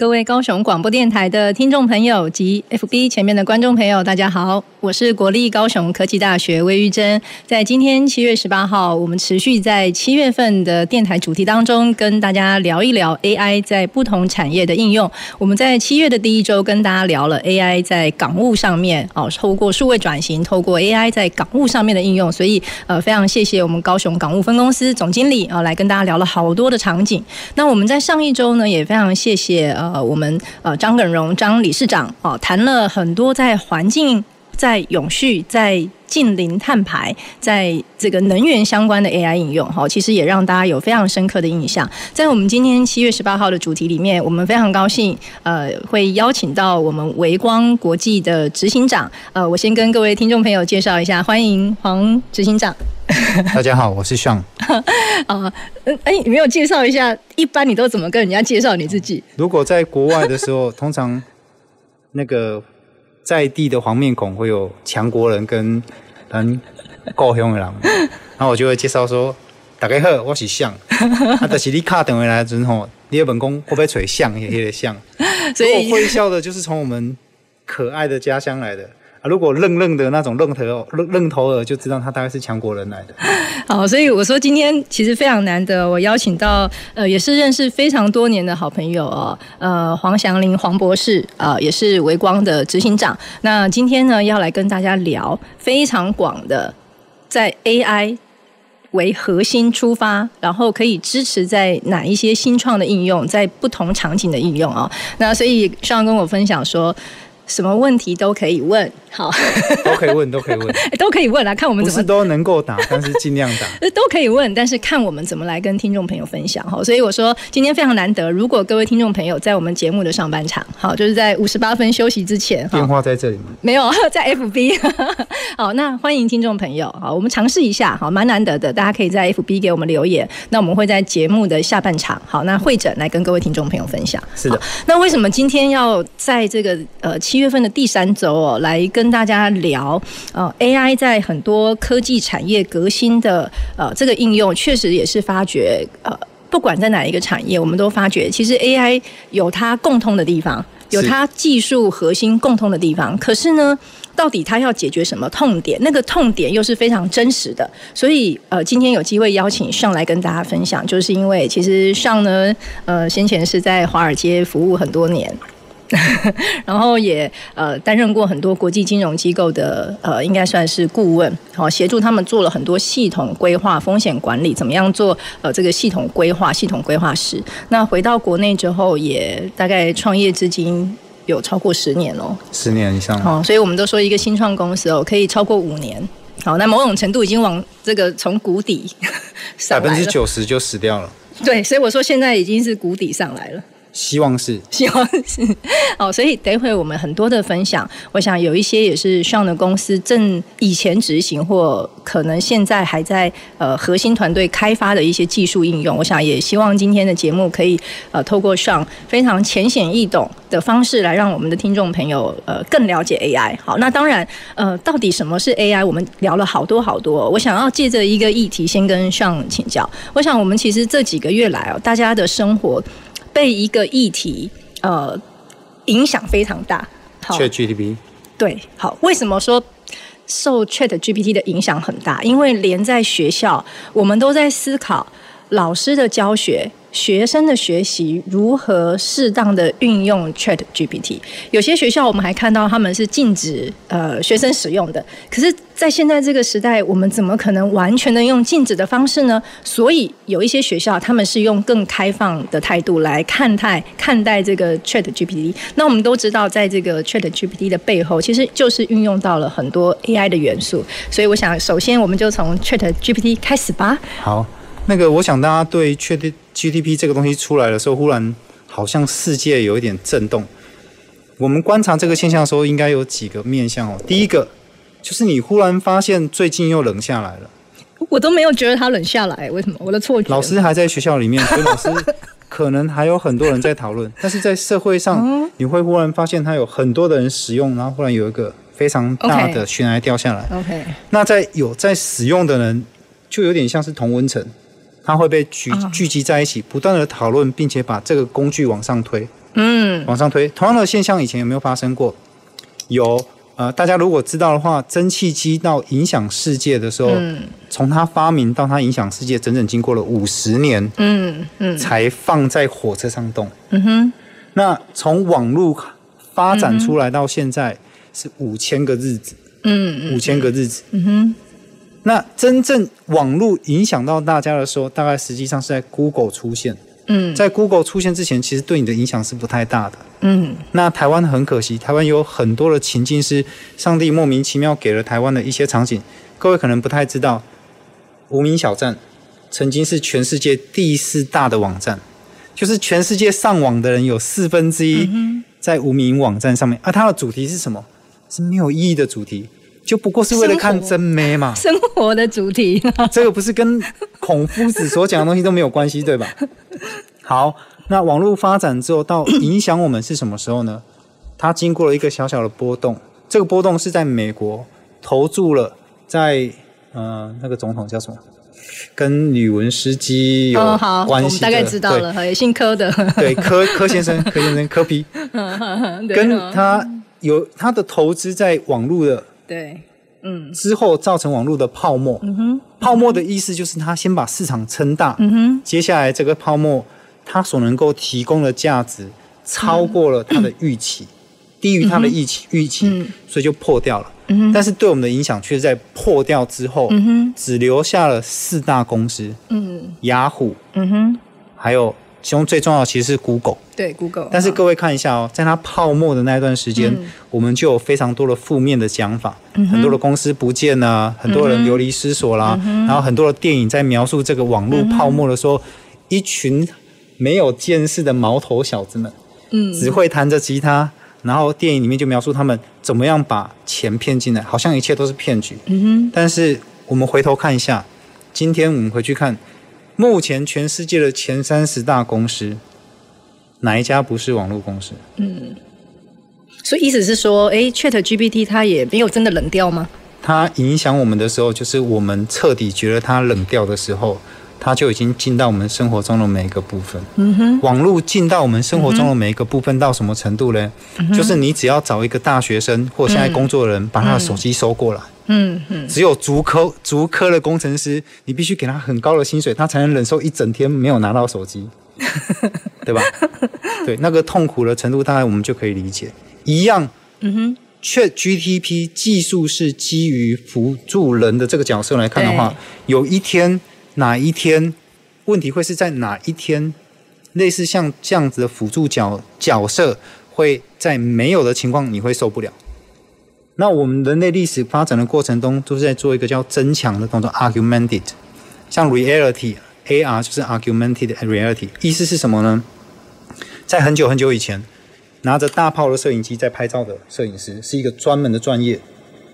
各位高雄广播电台的听众朋友及 FB 前面的观众朋友，大家好，我是国立高雄科技大学魏玉珍。在今天七月十八号，我们持续在七月份的电台主题当中，跟大家聊一聊 AI 在不同产业的应用。我们在七月的第一周跟大家聊了 AI 在港务上面哦，透过数位转型，透过 AI 在港务上面的应用。所以呃，非常谢谢我们高雄港务分公司总经理啊，来跟大家聊了好多的场景。那我们在上一周呢，也非常谢谢呃。呃，我们呃张耿荣张理事长哦，谈了很多在环境、在永续、在近零碳排、在这个能源相关的 AI 应用哈，其实也让大家有非常深刻的印象。在我们今天七月十八号的主题里面，我们非常高兴呃，会邀请到我们维光国际的执行长呃，我先跟各位听众朋友介绍一下，欢迎黄执行长。大家好，我是 Sean。啊，哎，你没有介绍一下，一般你都怎么跟人家介绍你自己？如果在国外的时候，通常那个在地的黄面孔会有强国人跟很高雄的人，然后我就会介绍说：“大家好，我是 Sean。”啊，但是你卡等回来之后，你要问讲会不会吹像也也像，所以我会笑的就是从我们可爱的家乡来的。啊，如果愣愣的那种愣头愣愣头耳，就知道他大概是强国人来的。好，所以我说今天其实非常难得，我邀请到呃，也是认识非常多年的好朋友哦，呃，黄祥林黄博士啊，呃，也是微光的执行长。那今天呢，要来跟大家聊非常广的，在 AI 为核心出发，然后可以支持在哪一些新创的应用，在不同场景的应用，哦。那所以上跟我分享说。什么问题都可以问，好，都可以问，都可以问，都可以问啊看我们怎么不是都能够答，但是尽量答，都可以问，但是看我们怎么来跟听众朋友分享哈。所以我说今天非常难得，如果各位听众朋友在我们节目的上半场，好，就是在五十八分休息之前，电话在这里吗？没有，在 FB。好，那欢迎听众朋友，好，我们尝试一下，好，蛮难得的，大家可以在 FB 给我们留言，那我们会在节目的下半场，好，那会诊来跟各位听众朋友分享。是的，那为什么今天要在这个呃七月份的第三周哦，来跟大家聊呃 AI 在很多科技产业革新的呃这个应用，确实也是发觉呃不管在哪一个产业，我们都发觉其实 AI 有它共通的地方，有它技术核心共通的地方。可是呢，到底它要解决什么痛点？那个痛点又是非常真实的。所以呃，今天有机会邀请上来跟大家分享，就是因为其实上呢呃先前是在华尔街服务很多年。然后也呃担任过很多国际金融机构的呃应该算是顾问，好协助他们做了很多系统规划、风险管理，怎么样做呃这个系统规划、系统规划师。那回到国内之后，也大概创业至今有超过十年哦，十年以上。哦，所以我们都说一个新创公司哦可以超过五年。好，那某种程度已经往这个从谷底百分之九十就死掉了。对，所以我说现在已经是谷底上来了。希望是，希望是，好，所以等会我们很多的分享，我想有一些也是上的公司正以前执行或可能现在还在呃核心团队开发的一些技术应用，我想也希望今天的节目可以呃透过上非常浅显易懂的方式来让我们的听众朋友呃更了解 AI。好，那当然呃到底什么是 AI，我们聊了好多好多，我想要借着一个议题先跟上请教。我想我们其实这几个月来哦，大家的生活。被一个议题呃影响非常大。好，ChatGPT 对，好，为什么说受 ChatGPT 的影响很大？因为连在学校，我们都在思考老师的教学。学生的学习如何适当的运用 ChatGPT？有些学校我们还看到他们是禁止呃学生使用的。可是，在现在这个时代，我们怎么可能完全的用禁止的方式呢？所以，有一些学校他们是用更开放的态度来看待看待这个 ChatGPT。那我们都知道，在这个 ChatGPT 的背后，其实就是运用到了很多 AI 的元素。所以，我想首先我们就从 ChatGPT 开始吧。好。那个，我想大家对 ChatGPT 这个东西出来的时候，忽然好像世界有一点震动。我们观察这个现象的时候，应该有几个面向哦。第一个就是你忽然发现最近又冷下来了，我都没有觉得它冷下来，为什么？我的错觉。老师还在学校里面，所以老师可能还有很多人在讨论，但是在社会上，你会忽然发现它有很多的人使用，然后忽然有一个非常大的悬崖掉下来。OK，那在有在使用的人，就有点像是同温层。它会被聚聚集在一起，不断的讨论，并且把这个工具往上推。嗯，往上推。同样的现象以前有没有发生过？有。呃，大家如果知道的话，蒸汽机到影响世界的时候，嗯，从它发明到它影响世界，整整经过了五十年。嗯嗯，才放在火车上动。嗯哼。那从网络发展出来到现在是五千个日子。嗯，五千个日子。嗯哼。那真正网络影响到大家的时候，大概实际上是在 Google 出现。嗯，在 Google 出现之前，其实对你的影响是不太大的。嗯，那台湾很可惜，台湾有很多的情境是上帝莫名其妙给了台湾的一些场景。各位可能不太知道，无名小站曾经是全世界第四大的网站，就是全世界上网的人有四分之一在无名网站上面。而、啊、它的主题是什么？是没有意义的主题。就不过是为了看真妹嘛，生活的主题，这个不是跟孔夫子所讲的东西都没有关系，对吧？好，那网络发展之后到影响我们是什么时候呢？它经过了一个小小的波动，这个波动是在美国投注了在呃那个总统叫什么，跟吕文斯基有关系，大概知道了，也姓柯的，对柯柯先生，柯先生柯皮。跟他有他的投资在网络的。对，嗯，之后造成网络的泡沫。嗯哼，泡沫的意思就是它先把市场撑大。嗯哼，接下来这个泡沫，它所能够提供的价值超过了他的预期，嗯、低于他的预期预期、嗯，所以就破掉了。嗯哼，但是对我们的影响却是在破掉之后，嗯哼，只留下了四大公司。嗯，雅虎。嗯哼，还有。其中最重要的其实是 Google，对 Google。但是各位看一下哦，在它泡沫的那一段时间，嗯，我们就有非常多的负面的讲法，嗯，很多的公司不见了，很多人流离失所啦，嗯，然后很多的电影在描述这个网络泡沫的时候，嗯，一群没有见识的毛头小子们，嗯，只会弹着吉他，然后电影里面就描述他们怎么样把钱骗进来，好像一切都是骗局。嗯哼。但是我们回头看一下，今天我们回去看。目前全世界的前三十大公司，哪一家不是网络公司？嗯，所以意思是说，哎，ChatGPT 它也没有真的冷掉吗？它影响我们的时候，就是我们彻底觉得它冷掉的时候，它就已经进到我们生活中的每一个部分。嗯哼，网络进到我们生活中的每一个部分到什么程度呢？嗯、就是你只要找一个大学生或现在工作的人，把他的手机收过来。嗯嗯嗯，只有足科足科的工程师，你必须给他很高的薪水，他才能忍受一整天没有拿到手机，对吧？对，那个痛苦的程度，大概我们就可以理解。一样，嗯哼，ChatGPT 技术是基于辅助人的这个角色来看的话，有一天哪一天，问题会是在哪一天，类似像这样子的辅助角角色会在没有的情况，你会受不了。那我们人类历史发展的过程中，都是在做一个叫增强的动作，argumented。像 reality，AR 就是 argumented reality。意思是什么呢？在很久很久以前，拿着大炮的摄影机在拍照的摄影师，是一个专门的专业。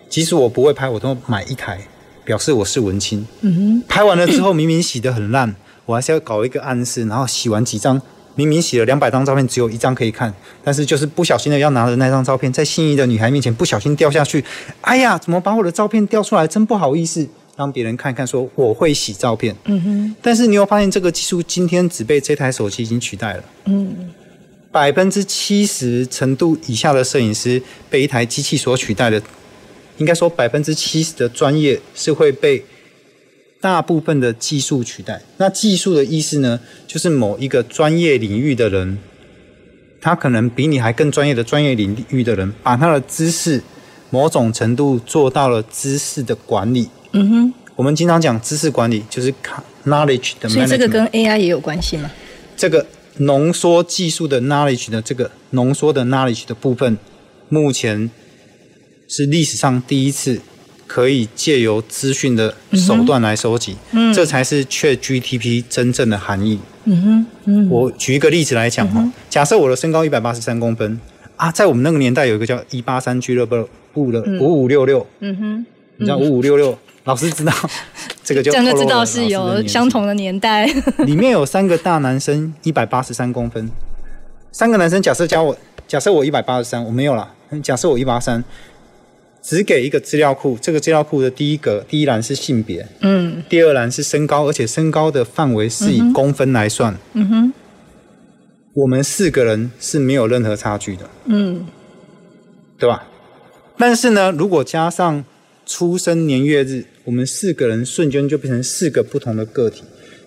即使我不会拍，我都买一台，表示我是文青。嗯哼。拍完了之后，明明洗得很烂，我还是要搞一个暗示，然后洗完几张。明明洗了两百张照片，只有一张可以看，但是就是不小心的要拿着那张照片，在心仪的女孩面前不小心掉下去。哎呀，怎么把我的照片掉出来？真不好意思，让别人看看，说我会洗照片。嗯哼。但是你有发现这个技术今天只被这台手机已经取代了。嗯。百分之七十程度以下的摄影师被一台机器所取代的，应该说百分之七十的专业是会被。大部分的技术取代，那技术的意思呢，就是某一个专业领域的人，他可能比你还更专业的专业领域的人，把他的知识某种程度做到了知识的管理。嗯哼，我们经常讲知识管理，就是 knowledge 的。所以这个跟 AI 也有关系吗？这个浓缩技术的 knowledge 的这个浓缩的 knowledge 的部分，目前是历史上第一次。可以借由资讯的手段来收集，嗯，这才是 ChatGPT 真正的含义。嗯哼，嗯，我举一个例子来讲哈，假设我的身高一百八十三公分，啊，在我们那个年代有一个叫一八三俱乐部的五五六六，嗯哼，你知道五五六六，老师知道 这个就这样就知道是有相同的年代。里面有三个大男生，一百八十三公分，三个男生假设加我，假设我一百八十三，我没有了，假设我一八三。只给一个资料库，这个资料库的第一个第一栏是性别，嗯，第二栏是身高，而且身高的范围是以公分来算，嗯哼，我们四个人是没有任何差距的，嗯，对吧？但是呢，如果加上出生年月日，我们四个人瞬间就变成四个不同的个体，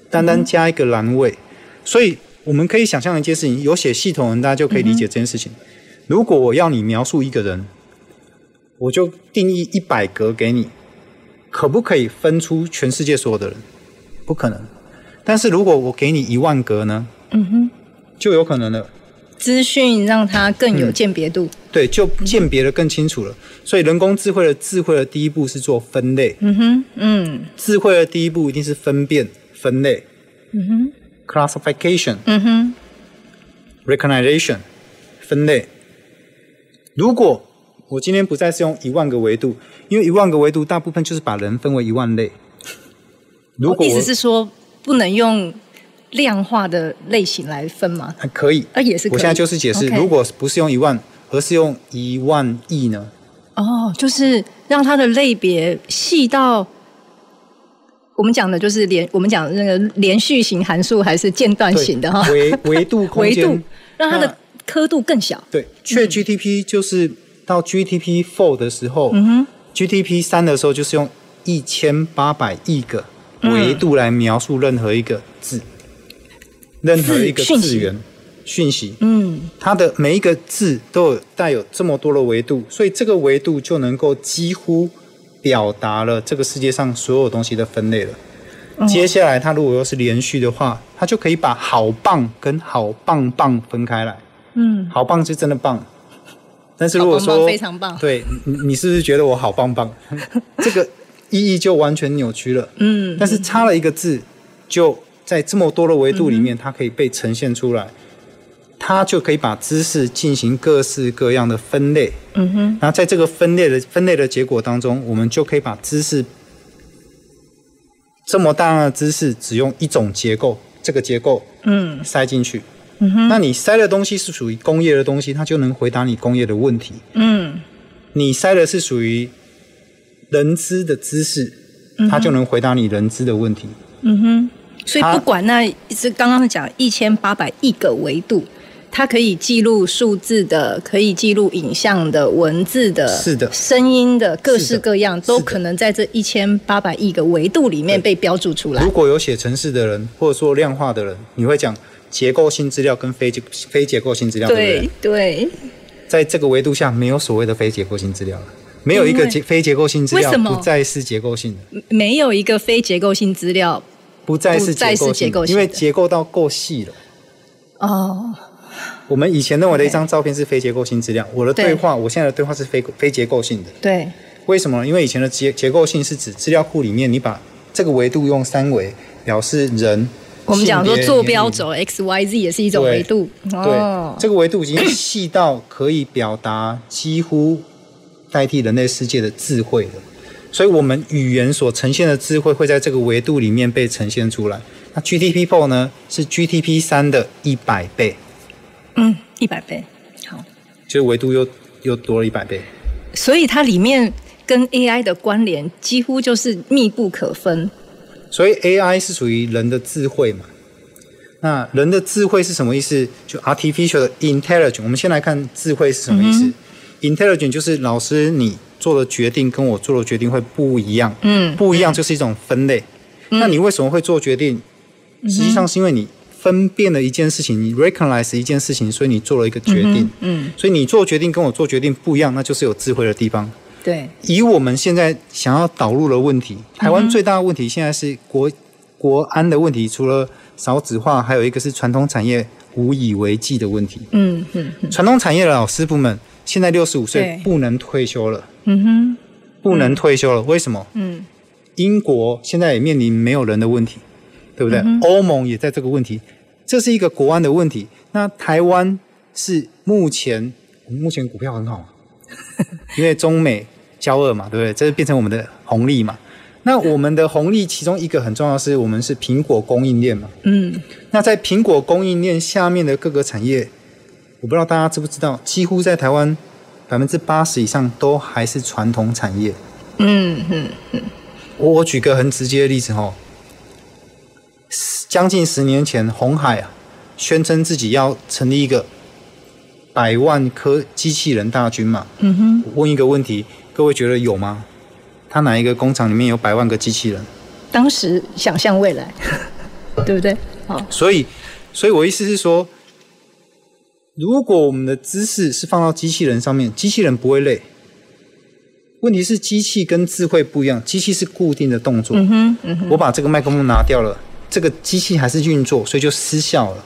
单单加一个栏位，所以我们可以想象一件事情，有写系统的人大家就可以理解这件事情。如果我要你描述一个人。我就定义一百格给你，可不可以分出全世界所有的人？不可能。但是如果我给你一万格呢？嗯哼，就有可能了。资讯让它更有鉴别度。嗯，对，就鉴别的更清楚了。所以人工智慧的智慧的第一步是做分类。嗯哼，嗯，智慧的第一步一定是分辨、分类。嗯哼，classification。嗯哼，recognition，分类。如果我今天不再是用一万个维度，因为一万个维度大部分就是把人分为一万类。如果意思是说不能用量化的类型来分吗？还可以，啊也是可以。我现在就是解释.如果不是用一万，而是用一万亿呢？哦，就是让它的类别细到我们讲的就是连我们讲的那个连续型函数还是间断型的哈？维维度空间，维度 让它的刻度更小。对，ChatGPT 就是。到 GTP four 的时候，嗯、GTP 三的时候就是用一千八百亿个维度来描述任何一个字，嗯、任何一个字源讯息。嗯，它的每一个字都有带有这么多的维度，所以这个维度就能够几乎表达了这个世界上所有东西的分类了。嗯、接下来，它如果要是连续的话，它就可以把好棒跟好棒棒分开来。嗯，好棒是真的棒。但是如果说棒棒非常棒，对，你你是不是觉得我好棒棒？这个意义就完全扭曲了。嗯，但是差了一个字，就在这么多的维度里面，它可以被呈现出来，它就可以把知识进行各式各样的分类。嗯哼，然后在这个分类的分类的结果当中，我们就可以把知识这么大量的知识，只用一种结构，这个结构嗯塞进去。嗯哼，那你塞的东西是属于工业的东西，它就能回答你工业的问题。嗯，你塞的是属于人资的知识，它就能回答你人资的问题。嗯哼，所以不管那是刚刚讲一千八百亿个维度，它可以记录数字的，可以记录影像的、文字的、是的、声音的，各式各样都可能在这一千八百亿个维度里面被标注出来。如果有写程式的人，或者说量化的人，你会讲。结构性资料跟非结非结构性资料，对不对？对，在这个维度下，没有所谓的非结构性资料了，没有一个结非结构性资料不再是结构性的，没有一个非结构性资料不再是结构性，因为结构到够细了。哦，我们以前认为的一张照片是非结构性资料，我的对话，我现在的对话是非非结构性的。对，为什么？因为以前的结结构性是指资料库里面，你把这个维度用三维表示人。我们讲说坐标轴 x y z 也是一种维度，对，这个维度已经细到可以表达几乎代替人类世界的智慧了。所以，我们语言所呈现的智慧会在这个维度里面被呈现出来。那 GTP four 呢？是 GTP 三的一百倍。嗯，一百倍，好，就维度又又多了一百倍。所以它里面跟 AI 的关联几乎就是密不可分。所以 AI 是属于人的智慧嘛？那人的智慧是什么意思？就 artificial intelligence。我们先来看智慧是什么意思。嗯、intelligence 就是老师你做的决定跟我做的决定会不一样。嗯，不一样就是一种分类。嗯、那你为什么会做决定？实际上是因为你分辨了一件事情，你 recognize 一件事情，所以你做了一个决定。嗯，嗯，所以你做决定跟我做决定不一样，那就是有智慧的地方。对，以我们现在想要导入的问题，台湾最大的问题现在是国国安的问题，除了少子化，还有一个是传统产业无以为继的问题。嗯嗯，传统产业的老师傅们现在六十五岁不能退休了。嗯哼，不能退休了，为什么？嗯，英国现在也面临没有人的问题，对不对？欧盟也在这个问题，这是一个国安的问题。那台湾是目前。我们目前股票很好，因为中美交恶嘛，对不对？这是变成我们的红利嘛。那我们的红利其中一个很重要是，我们是苹果供应链嘛。嗯，那在苹果供应链下面的各个产业，我不知道大家知不知道，几乎在台湾百分之八十以上都还是传统产业。嗯嗯嗯。我我举个很直接的例子哈，将近十年前，红海啊宣称自己要成立一个百万颗机器人大军嘛。嗯哼。我问一个问题，各位觉得有吗？他哪一个工厂里面有百万个机器人？当时想象未来，对不对？好，所以，所以我意思是说，如果我们的知识是放到机器人上面，机器人不会累。问题是机器跟智慧不一样，机器是固定的动作。嗯哼，嗯哼。我把这个麦克风拿掉了，这个机器还是运作，所以就失效了。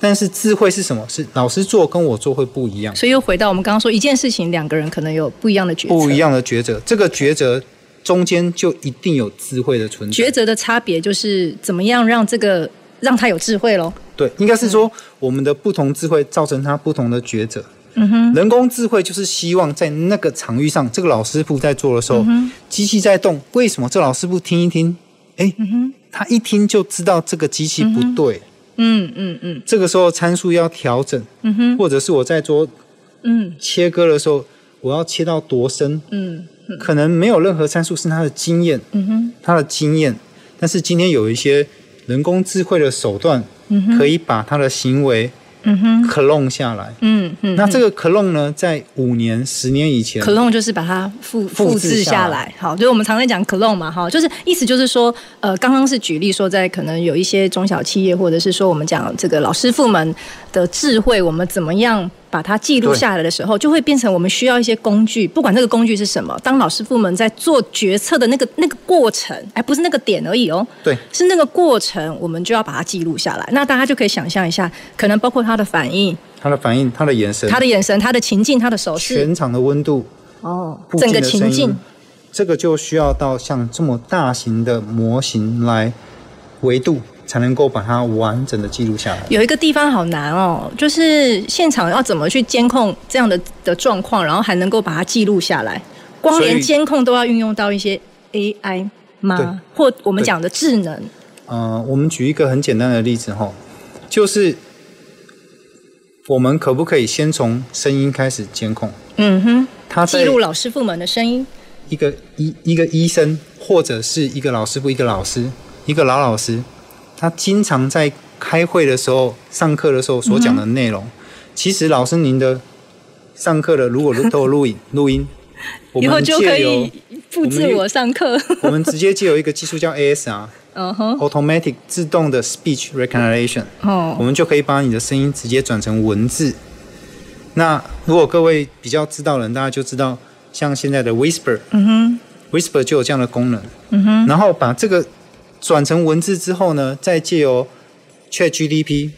但是智慧是什么？是老师做跟我做会不一样。所以又回到我们刚刚说，一件事情两个人可能有不一样的抉择。不一样的抉择，这个抉择中间就一定有智慧的存在。抉择的差别就是怎么样让这个让他有智慧喽？对，应该是说我们的不同智慧造成他不同的抉择。嗯哼。人工智慧就是希望在那个场域上，这个老师傅在做的时候，嗯、机器在动，为什么这老师傅听一听？哎，嗯、他一听就知道这个机器不对。嗯嗯嗯嗯，这个时候参数要调整，嗯哼，或者是我在做嗯。切割的时候，我要切到多深，嗯，可能没有任何参数是他的经验，嗯哼，他的经验，但是今天有一些人工智慧的手段，嗯可以把他的行为。嗯哼，clone 下来，嗯嗯，那这个 clone 呢，在五年、十年以前，clone 就是把它复复制下来。好，就是我们常在讲 clone 嘛，哈，就是意思就是说，呃，刚刚是举例说，在可能有一些中小企业，或者是说我们讲这个老师傅们的智慧，我们怎么样？把它记录下来的时候，就会变成我们需要一些工具，不管这个工具是什么。当老师傅们在做决策的那个那个过程，哎，不是那个点而已哦，对，是那个过程，我们就要把它记录下来。那大家就可以想象一下，可能包括他的反应，他的反应，他的眼神，他的眼神，他的情境，他的手势，全场的温度，哦，整个情境，这个就需要到像这么大型的模型来维度。才能够把它完整的记录下来。有一个地方好难哦，就是现场要怎么去监控这样的的状况，然后还能够把它记录下来。光连监控都要运用到一些 AI 吗？或我们讲的智能？嗯、呃，我们举一个很简单的例子哈，就是我们可不可以先从声音开始监控？嗯哼，他记录老师傅们的声音。一个医一个医生，或者是一个老师傅，一个老师，一个老老师。他经常在开会的时候、上课的时候所讲的内容，嗯、其实老师您的上课的如果都有录影录音，我们就可以复制我上课。我们直接借有一个技术叫 ASR，嗯哼，Automatic 自动的 Speech Recognition，哦，我们就可以把你的声音直接转成文字。那如果各位比较知道的人，大家就知道，像现在的 Whisper，嗯哼，Whisper 就有这样的功能，嗯哼，然后把这个。转成文字之后呢，再借由 ChatGPT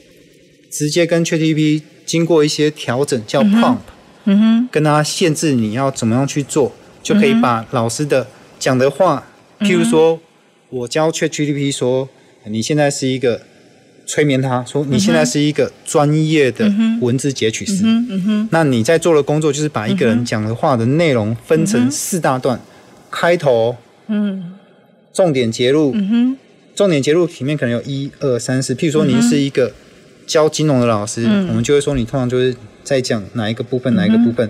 直接跟 ChatGPT 经过一些调整，叫 Prompt，嗯哼，跟他限制你要怎么样去做，就可以把老师的讲的话，譬如说，我教 ChatGPT 说，你现在是一个催眠他说，你现在是一个专业的文字截取师，那你在做的工作就是把一个人讲的话的内容分成四大段，开头，嗯。重点节录，嗯哼，重点节录里面可能有一二三四。譬如说，您是一个教金融的老师，嗯、我们就会说你通常就是在讲哪一个部分，哪一个部分。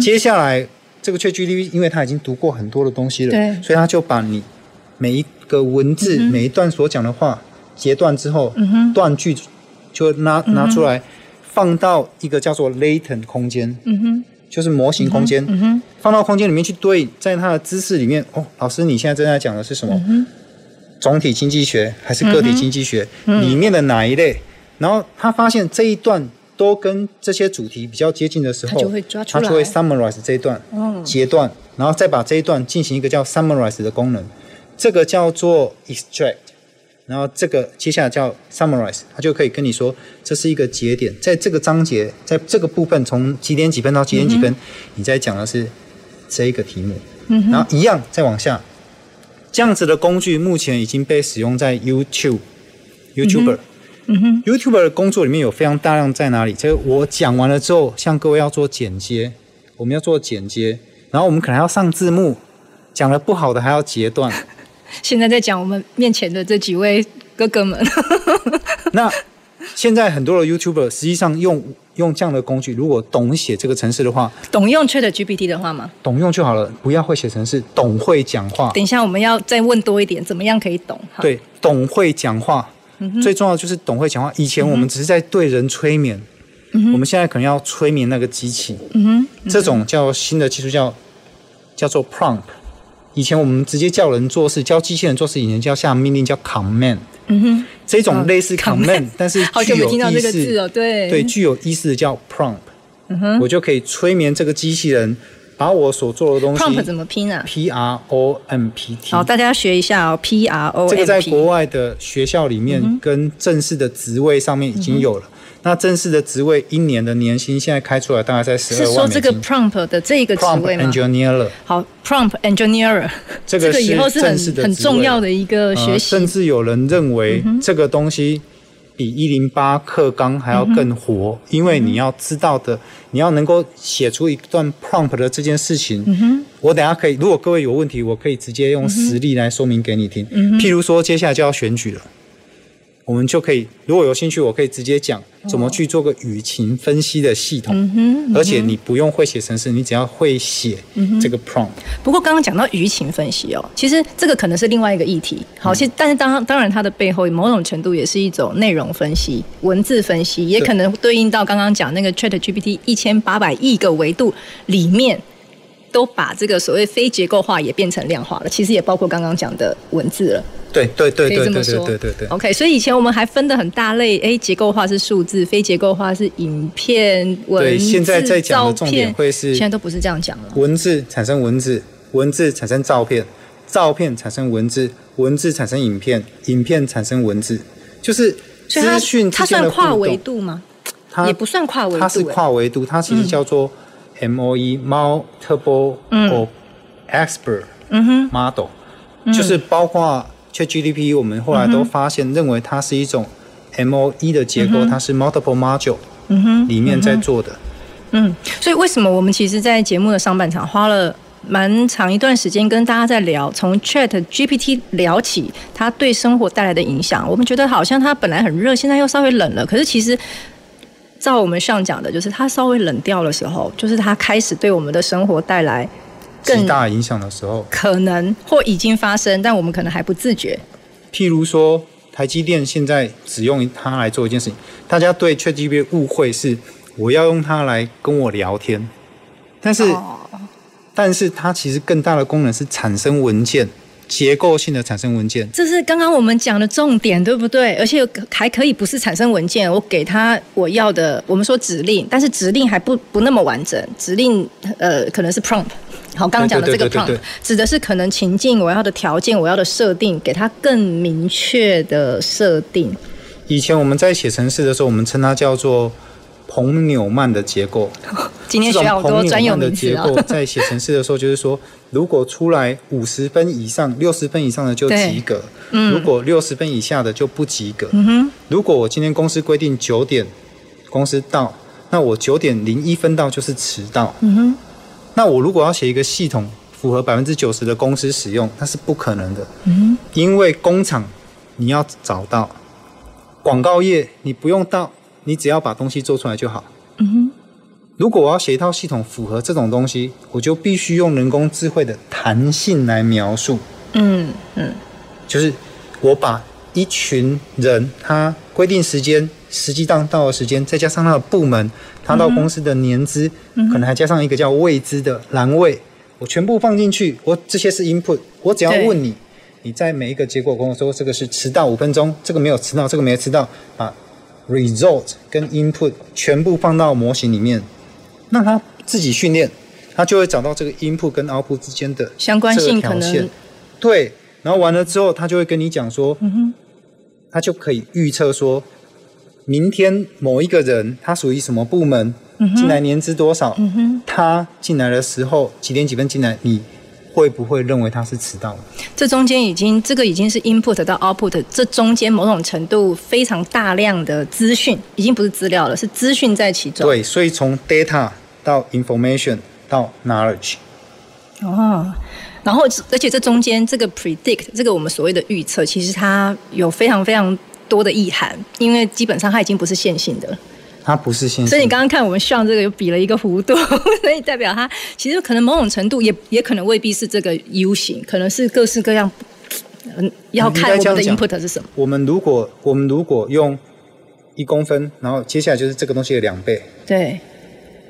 接下来这个 ChatGPT，因为他已经读过很多的东西了，对，所以他就把你每一个文字、嗯、每一段所讲的话截断之后，断句就拿拿出来，放到一个叫做 latent 空间，嗯哼。就是模型空间，放到空间里面去对，在它的知识里面，哦，老师，你现在正在讲的是什么？嗯、总体经济学还是个体经济学、嗯、里面的哪一类？然后他发现这一段都跟这些主题比较接近的时候，他就会抓出来，他就会 summarize 这一段，截断、嗯，然后再把这一段进行一个叫 summarize 的功能，这个叫做 extract。然后这个接下来叫 summarize，它就可以跟你说，这是一个节点，在这个章节，在这个部分从几点几分到几点几分，嗯、你在讲的是这一个题目。嗯、然后一样再往下，这样子的工具目前已经被使用在 YouTube，YouTuber，、嗯、嗯哼，YouTuber 的工作里面有非常大量在哪里？这个我讲完了之后，向各位要做剪接，我们要做剪接，然后我们可能要上字幕，讲的不好的还要截断。现在在讲我们面前的这几位哥哥们。那现在很多的 YouTuber 实际上用用这样的工具，如果懂写这个程式的话，懂用 ChatGPT 的话吗？懂用就好了，不要会写程式，懂会讲话。等一下我们要再问多一点，怎么样可以懂？对，懂会讲话。最重要就是懂会讲话。以前我们只是在对人催眠，嗯、我们现在可能要催眠那个机器。嗯哼，嗯这种叫新的技术叫叫做 prompt。以前我们直接叫人做事，教机器人做事，以前叫下命令叫 command。嗯哼，这种类似 command，、哦、但是具有意思、哦、对对，具有意思的叫 prompt。嗯哼，我就可以催眠这个机器人。把我所做的东西，prompt 怎么拼啊？P R O M P T。好，大家学一下哦。P R O M P。这个在国外的学校里面，跟正式的职位上面已经有了。嗯、那正式的职位一年的年薪现在开出来大概在十二万。是说这个 prompt 的这个职位吗 prompt engineer。好，prompt engineer。这个以后是很很重要的一个学习、呃。甚至有人认为这个东西。比一零八课纲还要更活，嗯、因为你要知道的，你要能够写出一段 prompt 的这件事情。嗯、我等下可以，如果各位有问题，我可以直接用实例来说明给你听。嗯、譬如说，接下来就要选举了。我们就可以，如果有兴趣，我可以直接讲怎么去做个舆情分析的系统，嗯嗯、而且你不用会写程式，你只要会写这个 prompt。不过刚刚讲到舆情分析哦，其实这个可能是另外一个议题。好，其实但是当当然它的背后某种程度也是一种内容分析、文字分析，也可能对应到刚刚讲那个 ChatGPT 一千八百亿个维度里面。都把这个所谓非结构化也变成量化了，其实也包括刚刚讲的文字了。对对对对，可以这么说。对对对。OK，所以以前我们还分的很大类，哎，结构化是数字，非结构化是影片、文字、现在在讲的重点会是，现在都不是这样讲了。文字产生文字，文字产生照片，照片产生文字，文字产生影片，影片产生文字，就是资讯它，它算跨维度吗？它也不算跨维度，它是跨维度，它其实叫做。嗯 M O E Multiple of Expert Model，、嗯、就是包括 ChatGPT，我们后来都发现，认为它是一种 M O E 的结构，嗯、它是 Multiple Module 里面在做的。嗯，所以为什么我们其实，在节目的上半场花了蛮长一段时间跟大家在聊，从 ChatGPT 聊起，它对生活带来的影响，我们觉得好像它本来很热，现在又稍微冷了，可是其实。照我们上讲的，就是它稍微冷掉的时候，就是它开始对我们的生活带来更大影响的时候，可能或已经发生，但我们可能还不自觉。譬如说，台积电现在只用它来做一件事情，大家对 ChatGPT 误会是我要用它来跟我聊天，但是，哦、但是它其实更大的功能是产生文件。结构性的产生文件，这是刚刚我们讲的重点，对不对？而且还可以不是产生文件，我给他我要的，我们说指令，但是指令还不不那么完整，指令呃可能是 prompt。好，刚刚讲的这个 prompt 指的是可能情境，我要的条件，我要的设定，给他更明确的设定。以前我们在写程式的时候，我们称它叫做。彭纽曼的结构，今天学好多专有名词的结构，在写程式的时候，就是说，如果出来五十分以上、六十分以上的就及格，嗯、如果六十分以下的就不及格。嗯、哼如果我今天公司规定九点公司到，那我九点零一分到就是迟到。嗯、哼那我如果要写一个系统符合百分之九十的公司使用，那是不可能的。嗯、哼因为工厂你要找到，广告业你不用到。你只要把东西做出来就好。嗯哼。如果我要写一套系统符合这种东西，我就必须用人工智慧的弹性来描述。嗯嗯。就是我把一群人他规定时间、实际到到的时间，再加上他的部门，他到公司的年资，嗯、可能还加上一个叫未知的栏位，我全部放进去。我这些是 input，我只要问你，你在每一个结果跟我说这个是迟到五分钟，这个没有迟到，这个没有迟到把。result 跟 input 全部放到模型里面，让它自己训练，他就会找到这个 input 跟 output 之间的相关性可能。对，然后完了之后，他就会跟你讲说，嗯哼，他就可以预测说，明天某一个人他属于什么部门，嗯哼，进来年资多少，嗯哼，他进来的时候几点几分进来，你会不会认为他是迟到的？这中间已经这个已经是 input 到 output，这中间某种程度非常大量的资讯，已经不是资料了，是资讯在其中。对，所以从 data 到 information 到 knowledge。哦，然后而且这中间这个 predict 这个我们所谓的预测，其实它有非常非常多的意涵，因为基本上它已经不是线性的。它不是线性，所以你刚刚看我们像这个又比了一个弧度，所以代表它其实可能某种程度也也可能未必是这个 U 型，可能是各式各样。嗯，要看我们的 input 是什么。我们如果我们如果用一公分，然后接下来就是这个东西的两倍，对，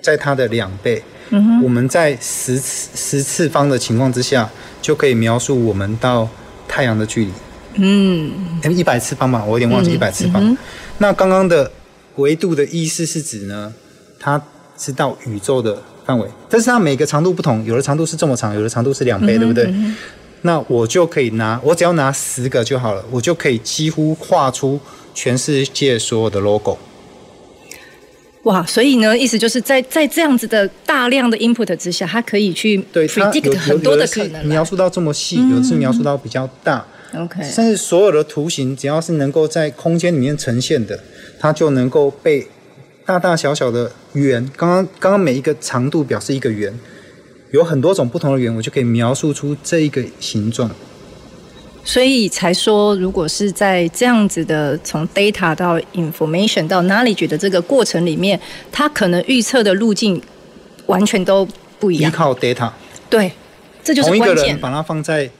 在它的两倍，嗯，我们在十次十次方的情况之下，就可以描述我们到太阳的距离。嗯，一百次方嘛，我有点忘记一百次方。嗯、那刚刚的。维度的意思是指呢，它是到宇宙的范围，但是它每个长度不同，有的长度是这么长，有的长度是两倍，嗯、对不对？嗯、那我就可以拿，我只要拿十个就好了，我就可以几乎画出全世界所有的 logo。哇，所以呢，意思就是在在这样子的大量的 input 之下，它可以去 predict 很多的可能，描述到这么细，嗯、有的是描述到比较大。OK，甚至所有的图形只要是能够在空间里面呈现的。它就能够被大大小小的圆，刚刚刚刚每一个长度表示一个圆，有很多种不同的圆，我就可以描述出这一个形状。所以才说，如果是在这样子的从 data 到 information 到 knowledge 的这个过程里面，它可能预测的路径完全都不一样。依靠 data，对，这就是关键。同一个人把它放在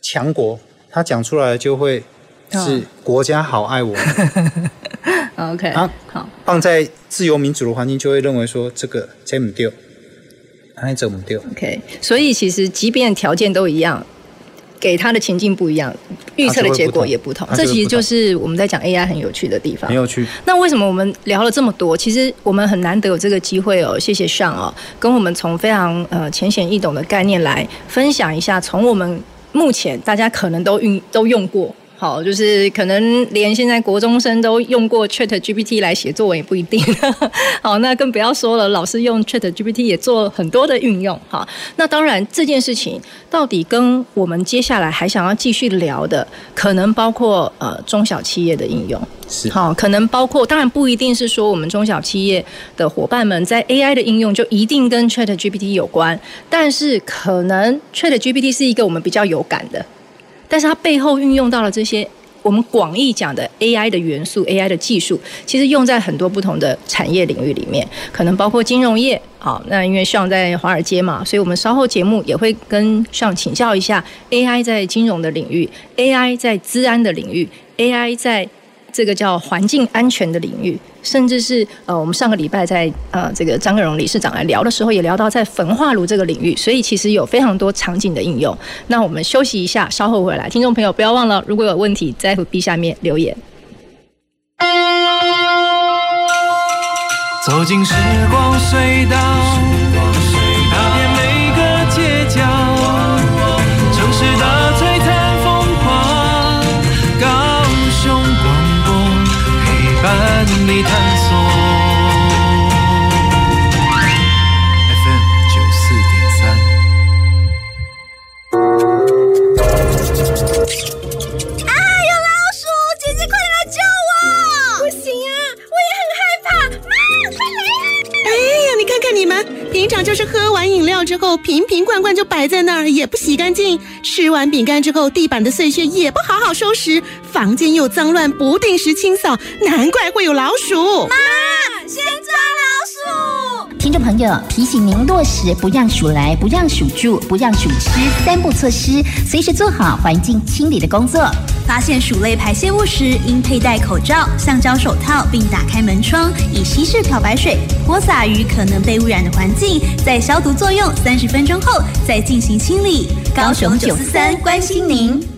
强国，他讲出来就会。是国家好爱我们，OK，啊，好，放在自由民主的环境，就会认为说这个这不对，那这不对，OK。所以其实即便条件都一样，给他的情境不一样，预测的结果也不同。这其实就是我们在讲 AI 很有趣的地方。很有趣。那为什么我们聊了这么多？其实我们很难得有这个机会哦。谢谢上哦，跟我们从非常呃浅显易懂的概念来分享一下，从我们目前大家可能都运都用过。好，就是可能连现在国中生都用过 Chat GPT 来写作文也不一定。好，那更不要说了，老师用 Chat GPT 也做很多的运用。哈，那当然这件事情到底跟我们接下来还想要继续聊的，可能包括呃中小企业的应用。是。好，可能包括，当然不一定是说我们中小企业的伙伴们在 AI 的应用就一定跟 Chat GPT 有关，但是可能 Chat GPT 是一个我们比较有感的。但是它背后运用到了这些我们广义讲的 AI 的元素，AI 的技术，其实用在很多不同的产业领域里面，可能包括金融业。好，那因为上在华尔街嘛，所以我们稍后节目也会跟上请教一下 AI 在金融的领域，AI 在资安的领域，AI 在。这个叫环境安全的领域，甚至是呃，我们上个礼拜在呃这个张根荣理事长来聊的时候，也聊到在焚化炉这个领域，所以其实有非常多场景的应用。那我们休息一下，稍后回来，听众朋友不要忘了，如果有问题在 FB 下面留言。走进时光隧道。你弹你们，平常就是喝完饮料之后，瓶瓶罐罐就摆在那儿，也不洗干净；吃完饼干之后，地板的碎屑也不好好收拾。房间又脏乱，不定时清扫，难怪会有。老鼠！听众朋友，提醒您落实不让鼠来、不让鼠住、不让鼠吃三步措施，随时做好环境清理的工作。发现鼠类排泄物时，应佩戴口罩、橡胶手套，并打开门窗，以稀释漂白水泼洒于可能被污染的环境，在消毒作用三十分钟后再进行清理。高雄九四三关心您。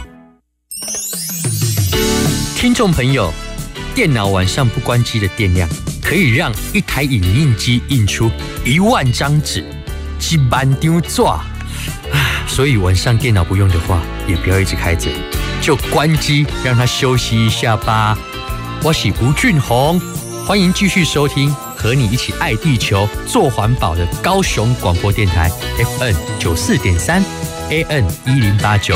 听众朋友，电脑晚上不关机的电量，可以让一台影印机印出一万张纸，几万张纸啊！所以晚上电脑不用的话，也不要一直开着，就关机，让它休息一下吧。我是吴俊宏，欢迎继续收听，和你一起爱地球、做环保的高雄广播电台 FN 九四点三 AN 一零八九。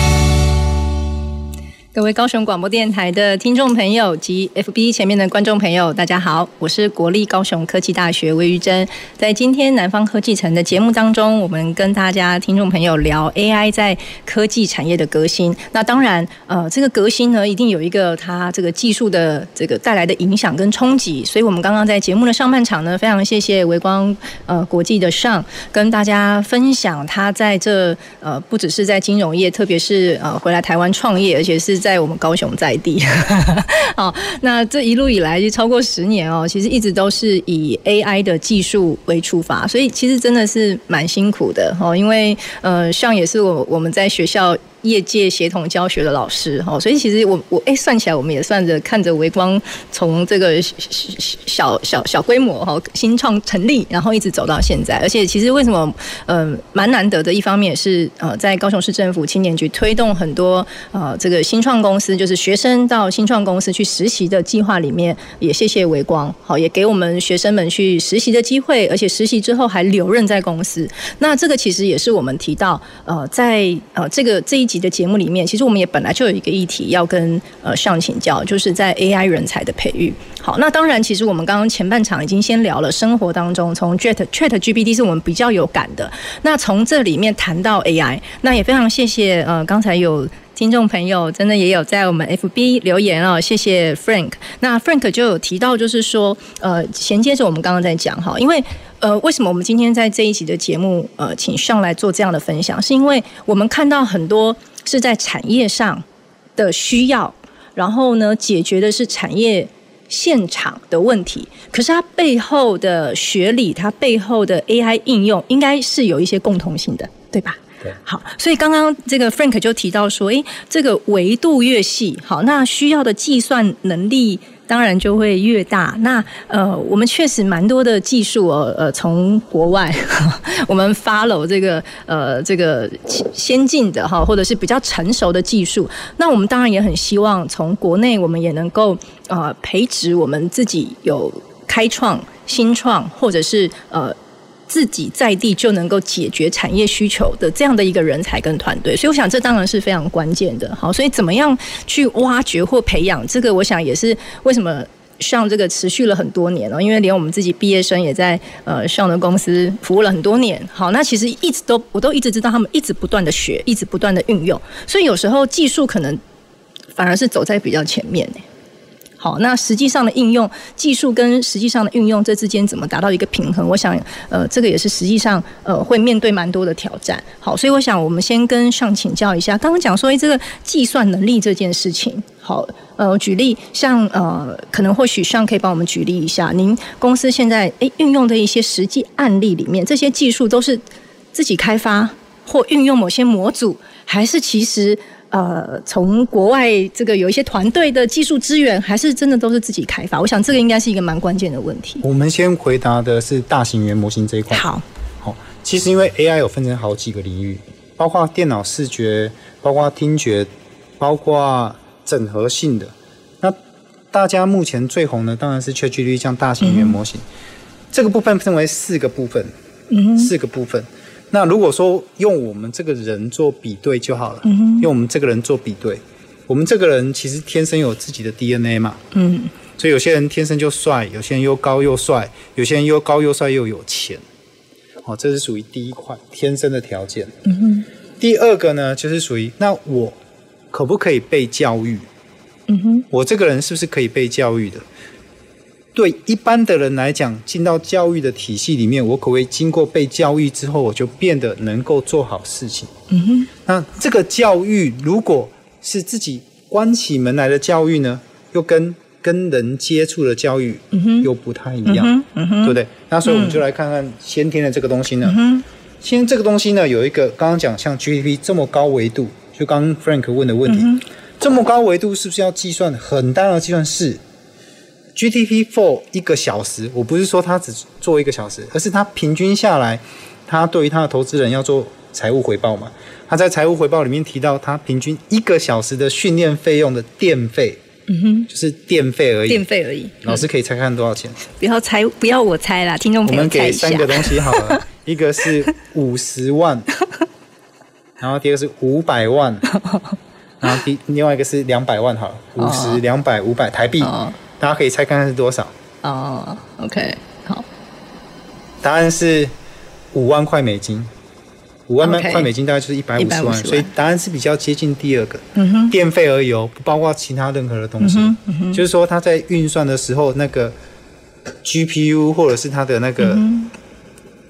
各位高雄广播电台的听众朋友及 FB 前面的观众朋友，大家好，我是国立高雄科技大学魏玉珍。在今天南方科技城的节目当中，我们跟大家听众朋友聊 AI 在科技产业的革新。那当然，呃，这个革新呢，一定有一个它这个技术的这个带来的影响跟冲击。所以我们刚刚在节目的上半场呢，非常谢谢微光呃国际的上跟大家分享他在这呃不只是在金融业，特别是呃回来台湾创业，而且是。在我们高雄在地，好，那这一路以来就超过十年哦，其实一直都是以 AI 的技术为出发，所以其实真的是蛮辛苦的哦，因为呃，像也是我我们在学校。业界协同教学的老师哈，所以其实我我哎算起来，我们也算着看着微光从这个小小小规模哈新创成立，然后一直走到现在。而且其实为什么呃蛮难得的，一方面是呃在高雄市政府青年局推动很多呃这个新创公司，就是学生到新创公司去实习的计划里面，也谢谢微光好，也给我们学生们去实习的机会，而且实习之后还留任在公司。那这个其实也是我们提到呃在呃这个这一。集的节目里面，其实我们也本来就有一个议题要跟呃上请教，就是在 AI 人才的培育。好，那当然，其实我们刚刚前半场已经先聊了生活当中，从 Chat Chat GPT 是我们比较有感的。那从这里面谈到 AI，那也非常谢谢呃刚才有听众朋友真的也有在我们 FB 留言哦，谢谢 Frank。那 Frank 就有提到，就是说呃衔接着我们刚刚在讲哈，因为。呃，为什么我们今天在这一集的节目，呃，请上来做这样的分享？是因为我们看到很多是在产业上的需要，然后呢，解决的是产业现场的问题。可是它背后的学理，它背后的 AI 应用，应该是有一些共同性的，对吧？好，所以刚刚这个 Frank 就提到说，诶，这个维度越细，好，那需要的计算能力。当然就会越大。那呃，我们确实蛮多的技术哦，呃，从国外 我们 follow 这个呃这个先进的哈，或者是比较成熟的技术。那我们当然也很希望从国内我们也能够呃培植我们自己有开创新创，或者是呃。自己在地就能够解决产业需求的这样的一个人才跟团队，所以我想这当然是非常关键的。好，所以怎么样去挖掘或培养这个，我想也是为什么像这个持续了很多年了，因为连我们自己毕业生也在呃上的公司服务了很多年。好，那其实一直都我都一直知道他们一直不断的学，一直不断的运用，所以有时候技术可能反而是走在比较前面。好，那实际上的应用技术跟实际上的运用这之间怎么达到一个平衡？我想，呃，这个也是实际上呃会面对蛮多的挑战。好，所以我想我们先跟上请教一下，刚刚讲说这个计算能力这件事情。好，呃，举例像呃，可能或许上可以帮我们举例一下，您公司现在诶运用的一些实际案例里面，这些技术都是自己开发或运用某些模组，还是其实？呃，从国外这个有一些团队的技术资源，还是真的都是自己开发？我想这个应该是一个蛮关键的问题。我们先回答的是大型语言模型这一块。好，好，其实因为 AI 有分成好几个领域，包括电脑视觉，包括听觉，包括整合性的。那大家目前最红的当然是 ChatGPT 这样大型语言模型。嗯、这个部分分为四个部分，嗯，四个部分。那如果说用我们这个人做比对就好了，嗯，用我们这个人做比对，我们这个人其实天生有自己的 DNA 嘛，嗯，所以有些人天生就帅，有些人又高又帅，有些人又高又帅又有钱，哦，这是属于第一块天生的条件。嗯哼。第二个呢，就是属于那我可不可以被教育？嗯哼。我这个人是不是可以被教育的？对一般的人来讲，进到教育的体系里面，我可不可以经过被教育之后，我就变得能够做好事情？嗯哼。那这个教育，如果是自己关起门来的教育呢，又跟跟人接触的教育，又不太一样，嗯嗯哼，对不对？那所以我们就来看看先天的这个东西呢。嗯先天这个东西呢，有一个刚刚讲像 GDP 这么高维度，就刚刚 Frank 问的问题，嗯、这么高维度是不是要计算很大的计算式？GDP for 一个小时，我不是说他只做一个小时，而是他平均下来，他对于他的投资人要做财务回报嘛？他在财务回报里面提到，他平均一个小时的训练费用的电费，嗯哼，就是电费而已，电费而已。老师可以猜看多少钱？不要猜，不要我猜啦，听众朋友猜一下。我们给三个东西好了，一个是五十万，然后第二个是五百万，然后第另外一个是两百万，好了，五十、两百、五百台币。哦大家可以猜看看是多少？哦、oh,，OK，好，答案是五万块美金，五万块美金大概就是一百五十万，所以答案是比较接近第二个。嗯哼，电费而已哦，不包括其他任何的东西。嗯嗯、就是说，它在运算的时候，那个 GPU 或者是它的那个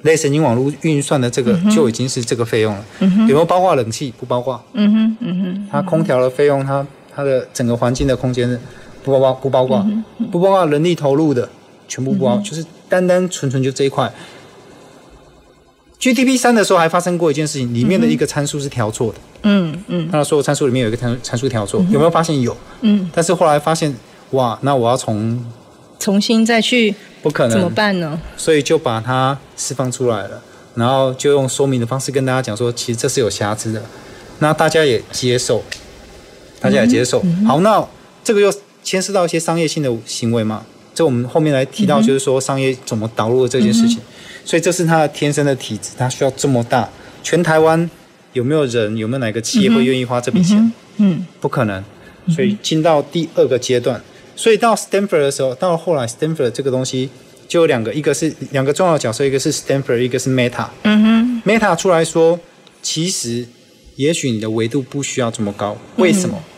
类神经网络运算的这个、嗯、就已经是这个费用了。嗯哼，有没有包括冷气？不包括。嗯哼，嗯哼，它空调的费用，它它的整个环境的空间。不包括不包括、嗯、不包括人力投入的，全部不包、嗯，就是单单纯纯就这一块。GDP 三的时候还发生过一件事情，里面的一个参数是调错的。嗯嗯，那所有参数里面有一个参参数调错、嗯，有没有发现有？嗯，但是后来发现，哇，那我要从重新再去，不可能，怎么办呢？所以就把它释放出来了，然后就用说明的方式跟大家讲说，其实这是有瑕疵的，那大家也接受，大家也接受。嗯、好，那这个又。牵涉到一些商业性的行为嘛？这我们后面来提到，就是说商业怎么导入的这件事情。嗯、所以这是他的天生的体质，他需要这么大。全台湾有没有人，有没有哪个企业会愿意花这笔钱？嗯，嗯不可能。所以进到第二个阶段，所以到 Stanford 的时候，到了后来 Stanford 这个东西就有两个，一个是两个重要的角色，一个是 Stanford，一个是 Meta。嗯哼，Meta 出来说，其实也许你的维度不需要这么高，为什么？嗯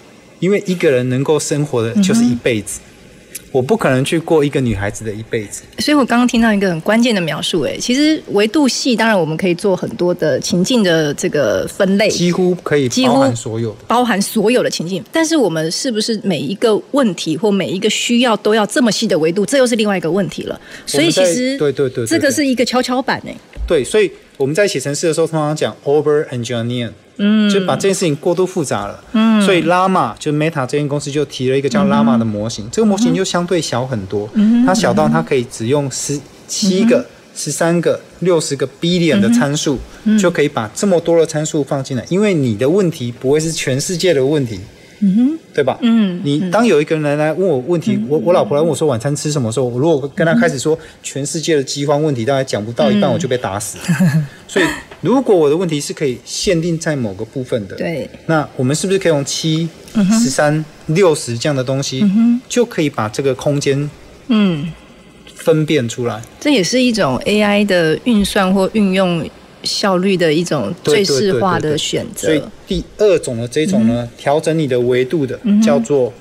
因为一个人能够生活的就是一辈子，嗯，我不可能去过一个女孩子的一辈子。所以我刚刚听到一个很关键的描述，哎，其实维度细，当然我们可以做很多的情境的这个分类，几乎可以包含所有，包含所有的情境。但是我们是不是每一个问题或每一个需要都要这么细的维度？这又是另外一个问题了。所以其实对对对，这个是一个跷跷板哎。对，所以我们在写程式的时候，通常讲 over engineer。嗯，就把这件事情过度复杂了。嗯，所以 Llama 就 Meta 这间公司就提了一个叫 Llama 的模型，嗯、这个模型就相对小很多。嗯，它小到它可以只用十七个、十三个、六十个 billion 的参数，嗯，就可以把这么多的参数放进来。因为你的问题不会是全世界的问题。嗯哼，对吧？嗯，你当有一个人来问我问题，嗯、我我老婆来问我说晚餐吃什么时候，我如果跟他开始说全世界的饥荒问题，大概讲不到一半我就被打死。嗯、所以如果我的问题是可以限定在某个部分的，对，那我们是不是可以用七、十三、六十这样的东西，嗯，就可以把这个空间嗯分辨出来？这也是一种 AI 的运算或运用。效率的一种最适化的选择。所以第二种的这种呢，调、嗯、整你的维度的、嗯、叫做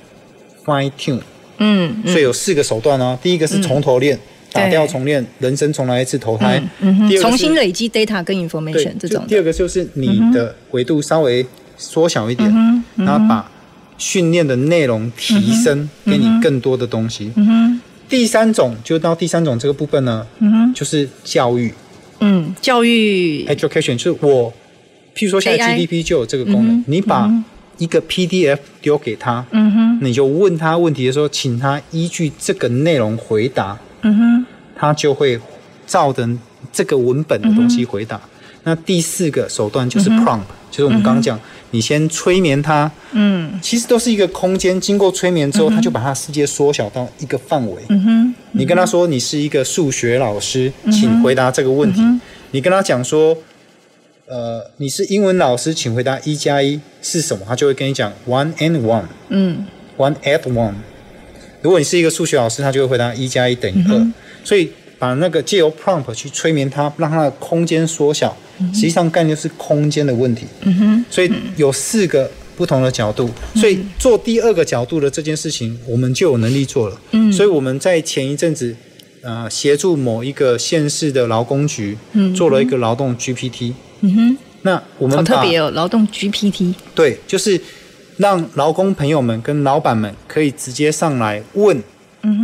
fine tune。嗯，所以有四个手段哦。第一个是从头练、嗯，打掉重练，人生重来一次投胎。嗯，第二重新累积 data 跟 information 这种。第二个就是你的维度稍微缩小一点，嗯、然后把训练的内容提升，给你更多的东西。嗯，第三种就到第三种这个部分呢，嗯，就是教育。嗯，教育 education 就是我，譬如说现在 GDP 就有这个功能，嗯、你把一个 PDF 丢给他，嗯哼，你就问他问题的时候，请他依据这个内容回答，嗯哼，他就会照着这个文本的东西回答。嗯、那第四个手段就是 prompt，、嗯、就是我们刚刚讲、嗯，你先催眠他，嗯，其实都是一个空间，经过催眠之后，嗯、他就把他世界缩小到一个范围，嗯哼。你跟他说你是一个数学老师，请回答这个问题。嗯、你跟他讲说，呃，你是英文老师，请回答一加一是什么？他就会跟你讲 one and one，嗯，one at one。如果你是一个数学老师，他就会回答一加一等于二。所以把那个借由 prompt 去催眠他，让他的空间缩小。实际上概念是空间的问题。嗯哼，所以有四个不同的角度，所以做第二个角度的这件事情，我们就有能力做了。嗯，所以我们在前一阵子，呃，协助某一个县市的劳工局，嗯，做了一个劳动 GPT。嗯哼，那我们好特别哦，劳动 GPT。对，就是让劳工朋友们跟老板们可以直接上来问，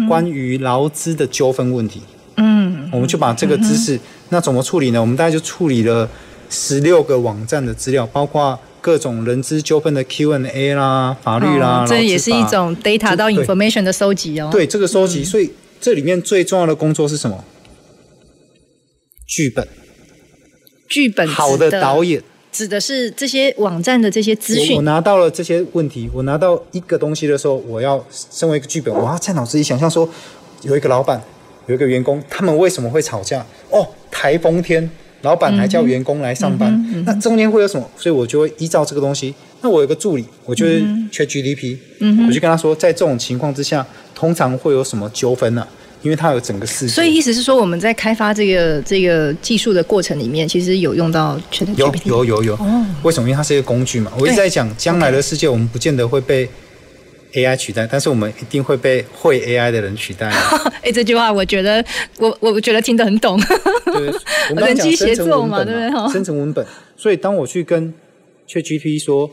关于劳资的纠纷问题。嗯，我们就把这个知识，嗯、那怎么处理呢？我们大概就处理了十六个网站的资料，包括各种人资纠纷的 Q&A 啦、法律啦，哦、这也是一种 data 到 information 的收集哦。对，这个收集，嗯、所以这里面最重要的工作是什么？剧本，剧本好的导演指的是这些网站的这些资讯。我拿到了这些问题，我拿到一个东西的时候，我要身为一个剧本，我要在脑子里想象说，有一个老板。有一个员工，他们为什么会吵架？哦，台风天，老板还叫员工来上班，那中间会有什么？所以我就会依照这个东西。那我有个助理，我就是 ChatGPT，、嗯、我就跟他说，在这种情况之下，通常会有什么纠纷呢？因为它有整个世界。所以意思是说，我们在开发这个这个技术的过程里面，其实有用到 ChatGPT。有有有有。哦。为什么？因为它是一个工具嘛。我一直在讲，将来的世界，我们不见得会被。AI 取代，但是我们一定会被会 AI 的人取代。哎，这句话我觉得我我觉得听得很懂。对，我们人机协作嘛，对不对？生成文本。所以当我去跟 ChatGPT 说，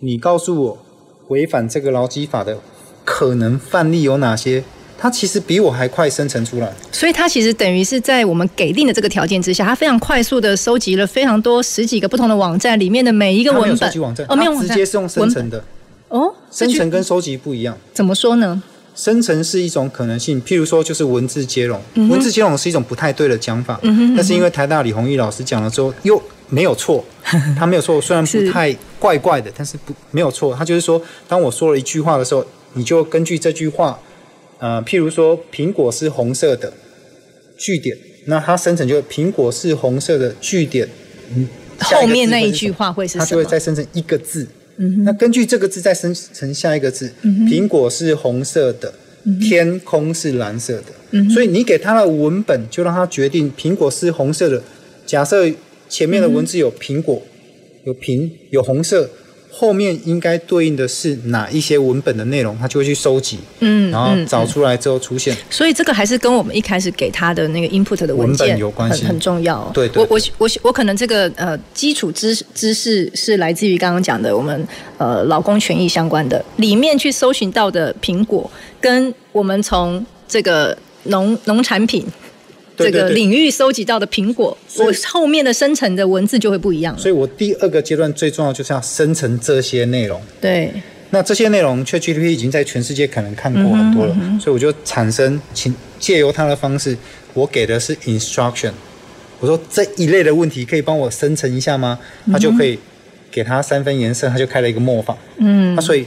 你告诉我违反这个劳基法的可能范例有哪些，它其实比我还快生成出来。所以它其实等于是在我们给定的这个条件之下，它非常快速的收集了非常多十几个不同的网站里面的每一个文本。哦，没有，直接是用生成的。哦，生成跟收集不一样，怎么说呢？生成是一种可能性，譬如说就是文字接龙，嗯、文字接龙是一种不太对的讲法，嗯、但是因为台大李宏毅老师讲了之后又没有错，他没有错，虽然不太怪怪的，但是不没有错，他就是说，当我说了一句话的时候，你就根据这句话，呃，譬如说苹果是红色的句点，那它生成就苹果是红色的句点，嗯，后面那一句话会是什么？它就会再生成一个字。那根据这个字再生成下一个字，苹果是红色的，天空是蓝色的，所以你给它的文本就让它决定苹果是红色的。假设前面的文字有苹果，有苹，有红色。后面应该对应的是哪一些文本的内容，他就会去收集，嗯，然后找出来之后出现。所以这个还是跟我们一开始给他的那个 input 的文件有关系，很很重要。对，对，对，我我我我可能这个呃基础知知识是来自于刚刚讲的我们呃劳工权益相关的里面去搜寻到的苹果，跟我们从这个农农产品。这个领域收集到的苹果，我后面的生成的文字就会不一样。所以我第二个阶段最重要就是要生成这些内容。对，那这些内容，ChatGPT 已经在全世界可能看过很多了，嗯嗯、所以我就产生，请借由它的方式，我给的是 instruction。我说这一类的问题可以帮我生成一下吗？它就可以给它三分颜色，它就开了一个模仿。嗯，那所以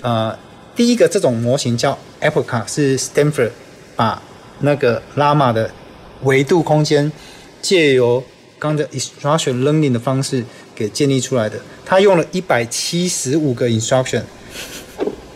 呃，第一个这种模型叫 APOCA，是 Stanford 把那个 Llama 的。维度空间借由刚才 instruction learning 的方式给建立出来的，他用了一百七十五个 instruction，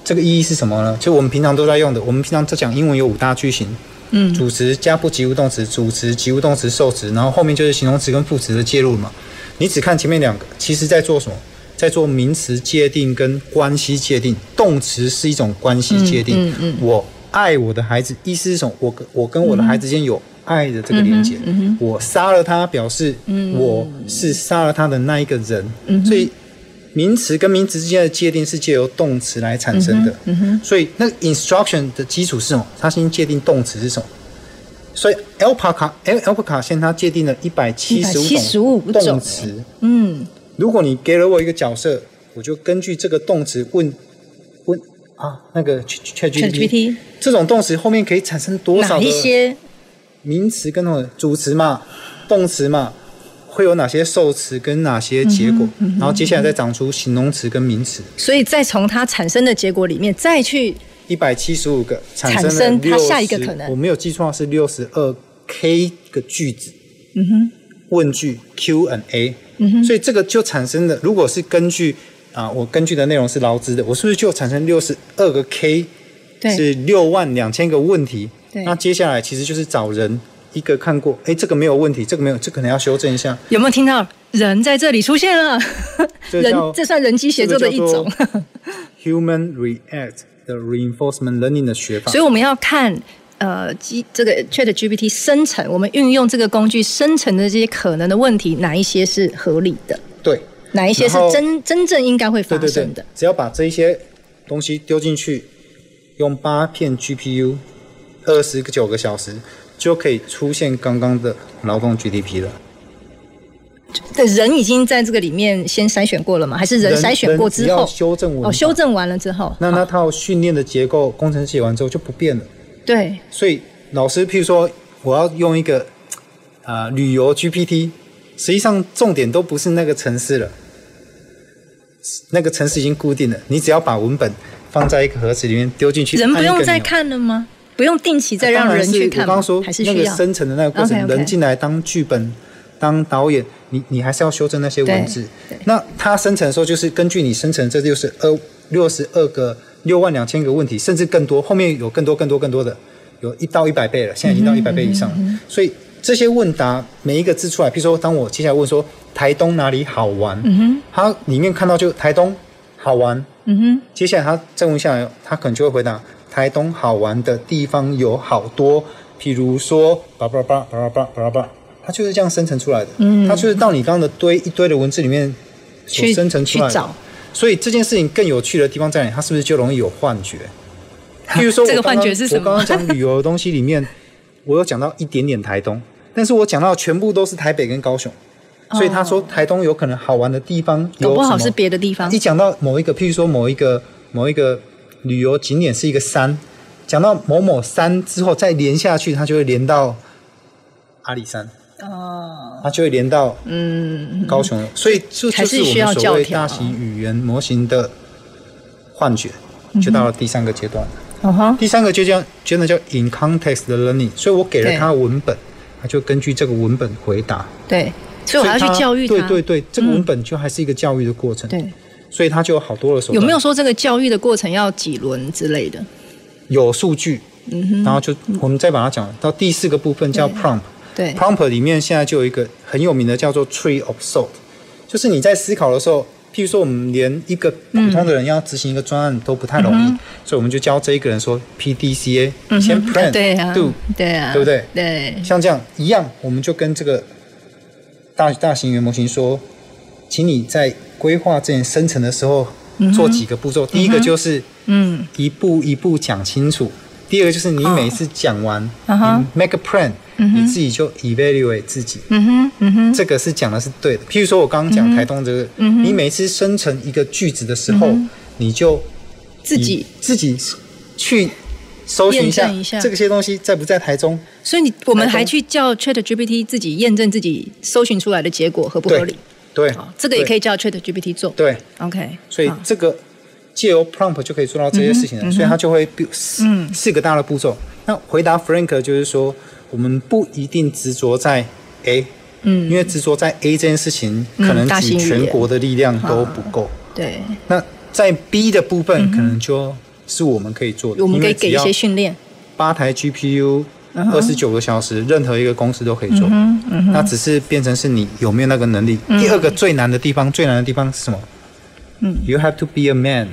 这个意义是什么呢？就我们平常都在用的，我们平常在讲英文有五大句型，嗯，主词加不及物动词，主词及物动词受词，然后后面就是形容词跟副词的介入嘛。你只看前面两个，其实在做什么？在做名词界定跟关系界定。动词是一种关系界定，嗯嗯，嗯，我爱我的孩子，意思是什么？我跟我跟我的孩子之间有。爱的这个连接，我杀了他，表示我是杀了他的那一个人。嗯、所以名词跟名词之间的界定是借由动词来产生的。所以那个 instruction 的基础是什么？它先界定动词是什么。所以 Alpaca Alpaca 先它界定了一百七十五种动词。嗯，如果你给了我一个角色，我就根据这个动词问问啊，那个 ChatGPT 这种动词后面可以产生多少的？名词跟那种主词嘛，动词嘛，会有哪些受词跟哪些结果？嗯嗯、然后接下来再长出形容词跟名词。所以再从它产生的结果里面再去一百七十五个产生，它下一个可能。我没有记错是六十二 K 个句子。嗯哼。问句 Q and A。嗯哼。所以这个就产生了，如果是根据啊，我根据的内容是劳资的，我是不是就产生六十二个 K？对。是六万两千个问题。那接下来其实就是找人一个看过，哎，这个没有问题，这个没有，这个、可能要修正一下。有没有听到人在这里出现了？人，这算人机协作的一种。Human React 的 Reinforcement Learning 的学法。所以我们要看呃，机这个 Chat GPT 生成，我们运用这个工具生成的这些可能的问题，哪一些是合理的？对，哪一些是真真正应该会发生的？对对对，只要把这一些东西丢进去，用八片 GPU，二十九个小时。就可以出现刚刚的劳动 GDP 了。对，人已经在这个里面先筛选过了吗？还是人筛选过之后修正完？哦，修正完了之后，那那套训练的结构，工程写完之后就不变了。对。所以老师，譬如说，我要用一个啊、呃、旅游 GPT，实际上重点都不是那个城市了，那个城市已经固定了，你只要把文本放在一个盒子里面丢进去，人不用再看了吗？不用定期再让人去看，我刚刚说那个生成的那个过程，okay, okay. 人进来当剧本、当导演，你你还是要修正那些文字。那它生成的时候，就是根据你生成这就是二六十二个六万两千个问题，甚至更多，后面有更多更多更多的，有一到一百倍了，现在已经到一百倍以上了。嗯、所以这些问答每一个字出来，譬如说，当我接下来问说台东哪里好玩，嗯、它里面看到就台东好玩，嗯哼，接下来他再问下来，他可能就会回答。台东好玩的地方有好多，譬如说，叭叭叭叭叭叭叭，它就是这样生成出来的。嗯，它就是到你刚刚的堆一堆的文字里面所生成出来。所以这件事情更有趣的地方在哪里？它是不是就容易有幻觉？譬如说，这个幻觉是什么？我刚刚讲旅游的东西里面，我有讲到一点点台东，但是我讲到全部都是台北跟高雄，所以他说台东有可能好玩的地方有不好是别的地方。一讲到某一个，譬如说某一个某一个。旅游景点是一个山，讲到某某山之后再连下去，它就会连到阿里山哦，它就会连到嗯高雄，所以这就是我们所谓大型语言模型的幻觉，就到了第三个阶段。嗯哼，第三个就叫真的叫 in context learning，所以我给了他文本，他就根据这个文本回答。对，所以我要去教育他。对对对，这个文本就还是一个教育的过程。对。所以它就有好多的手段。有没有说这个教育的过程要几轮之类的？有数据，嗯哼，然后就我们再把它讲到第四个部分叫 prompt。对，prompt 里面现在就有一个很有名的叫做 tree of thought，就是你在思考的时候，譬如说我们连一个普通的人要执行一个专案都不太容易，嗯、所以我们就教这一个人说 P D C A，、嗯、先 plan，对啊，do，对啊，对不对？对，像这样一样，我们就跟这个大大型语言模型说，请你在规划这件生成的时候，做几个步骤。第一个就是，嗯，一步一步讲清楚。第二个就是，你每次讲完，你 make a plan，你自己就 evaluate 自己。嗯哼，嗯哼，这个是讲的是对的。譬如说，我刚刚讲台东这个，你每次生成一个句子的时候，你就自己自己去搜寻一下这个些东西在不在台中。所以你我们还去叫 ChatGPT 自己验证自己搜寻出来的结果合不合理。对，这个也可以叫 Chat GPT 做。对，OK。所以这个借由 prompt 就可以做到这些事情了。所以它就会四四个大的步骤。那回答 Frank 就是说，我们不一定执着在 A，嗯，因为执着在 A 这件事情，可能举全国的力量都不够。对。那在 B 的部分，可能就是我们可以做的。我们可以给一些训练。八台 GPU。二十九个小时，任何一个公司都可以做。嗯嗯、那只是变成是你有没有那个能力。嗯、第二个最难的地方，最难的地方是什么？嗯，You have to be a man,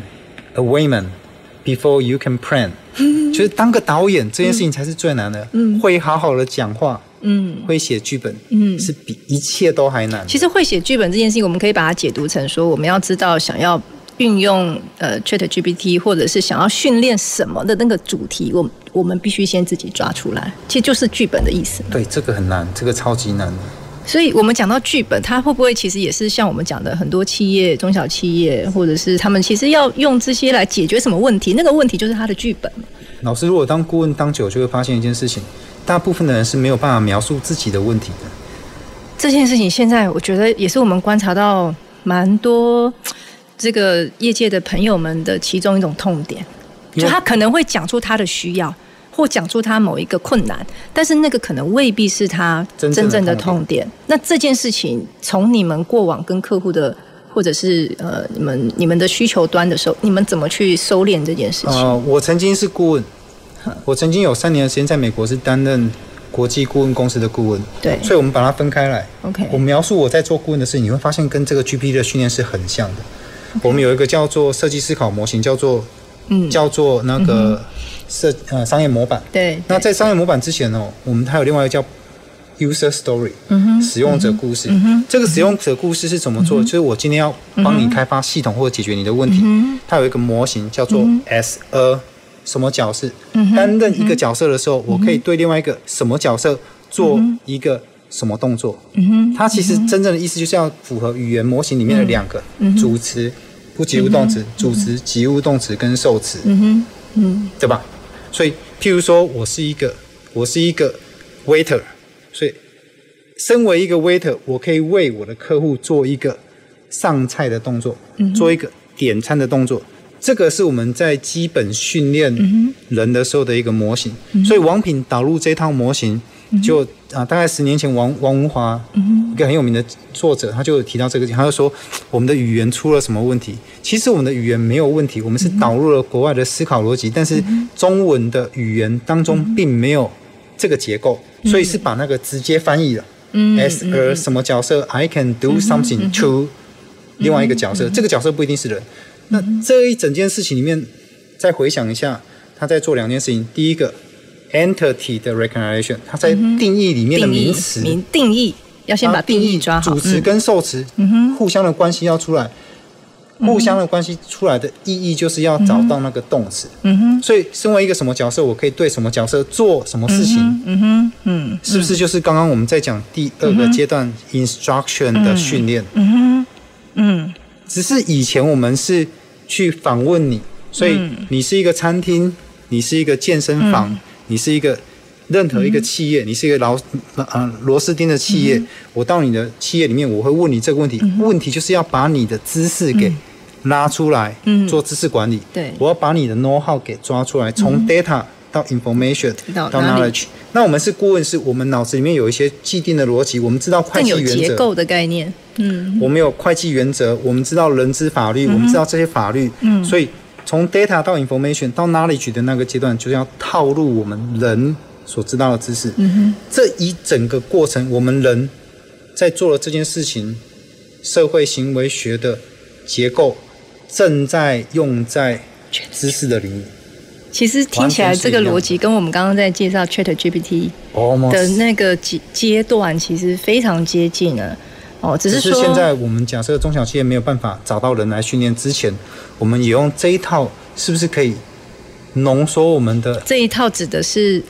a woman, before you can plan。嗯，就是当个导演这件事情才是最难的。嗯，会好好的讲话，嗯，会写剧本，嗯，是比一切都还难。其实会写剧本这件事情，我们可以把它解读成说，我们要知道想要。运用呃 ChatGPT 或者是想要训练什么的那个主题，我我们必须先自己抓出来，其实就是剧本的意思。对，这个很难，这个超级难。所以我们讲到剧本，它会不会其实也是像我们讲的很多企业、中小企业，或者是他们其实要用这些来解决什么问题？那个问题就是他的剧本。老师如果当顾问当久，就会发现一件事情：大部分的人是没有办法描述自己的问题的。这件事情现在我觉得也是我们观察到蛮多。这个业界的朋友们的其中一种痛点，就他可能会讲出他的需要，或讲出他某一个困难，但是那个可能未必是他真正的痛点。那这件事情，从你们过往跟客户的，或者是呃你们你们的需求端的时候，你们怎么去收敛这件事情？呃，我曾经是顾问，我曾经有三年的时间在美国是担任国际顾问公司的顾问，对，所以我们把它分开来。OK，我描述我在做顾问的事情，你会发现跟这个 GPT 的训练是很像的。我们有一个叫做设计思考模型，叫做嗯，叫做那个设、嗯、呃商业模板。对，那在商业模板之前哦，我们还有另外一个叫 user story，嗯哼，使用者故事。这个使用者故事是怎么？做？嗯、就是我今天要帮你开发系统或者解决你的问题，嗯、它有一个模型叫做 as a 什么角色？担任一个角色的时候，我可以对另外一个什么角色做一个什么动作？它其实真正的意思就是要符合语言模型里面的两个主词、不及物动词、主词、及物动词跟受词。嗯哼嗯，对吧？所以，譬如说我是一个，我是一个 waiter，所以身为一个 waiter，我可以为我的客户做一个上菜的动作，做一个点餐的动作。这个是我们在基本训练人的时候的一个模型，嗯、所以王品导入这套模型就，啊，大概十年前王王文华、嗯、一个很有名的作者，他就有提到这个，他就说我们的语言出了什么问题？其实我们的语言没有问题，我们是导入了国外的思考逻辑，但是中文的语言当中并没有这个结构，所以是把那个直接翻译了。嗯，as a 什么角色？I can do something to 另外一个角色，这个角色不一定是人。那这一整件事情里面，再回想一下，他在做两件事情。第一个，entity 的 recognition，它在定义里面的名词，名定义要先把定义抓好，主词跟受词，嗯哼，互相的关系要出来，互相的关系出来的意义就是要找到那个动词，嗯哼。所以，身为一个什么角色，我可以对什么角色做什么事情，嗯哼，嗯，是不是就是刚刚我们在讲第二个阶段 instruction 的训练？嗯哼，嗯，只是以前我们是。去访问你，所以你是一个餐厅，你是一个健身房，嗯、你是一个任何一个企业，嗯、你是一个劳呃螺丝钉的企业。嗯、我到你的企业里面，我会问你这个问题。嗯、问题就是要把你的知识给拉出来，嗯、做知识管理。对，我要把你的 know how 给抓出来，从 data 到 information 到 knowledge。那我们是顾问，是我们脑子里面有一些既定的逻辑，我们知道会计原则。结构的概念。嗯，我们有会计原则，我们知道人资法律，嗯、我们知道这些法律，嗯，所以从 data 到 information 到 knowledge 的那个阶段，就是要套入我们人所知道的知识。嗯哼，这一整个过程，我们人在做了这件事情，社会行为学的结构正在用在知识的领域。其实听起来这个逻辑跟我们刚刚在介绍 ChatGPT 的那个阶阶段其实非常接近了。哦，只是说现在我们假设中小企业没有办法找到人来训练之前，我们也用这一套，是不是可以浓缩我们的这一套指的是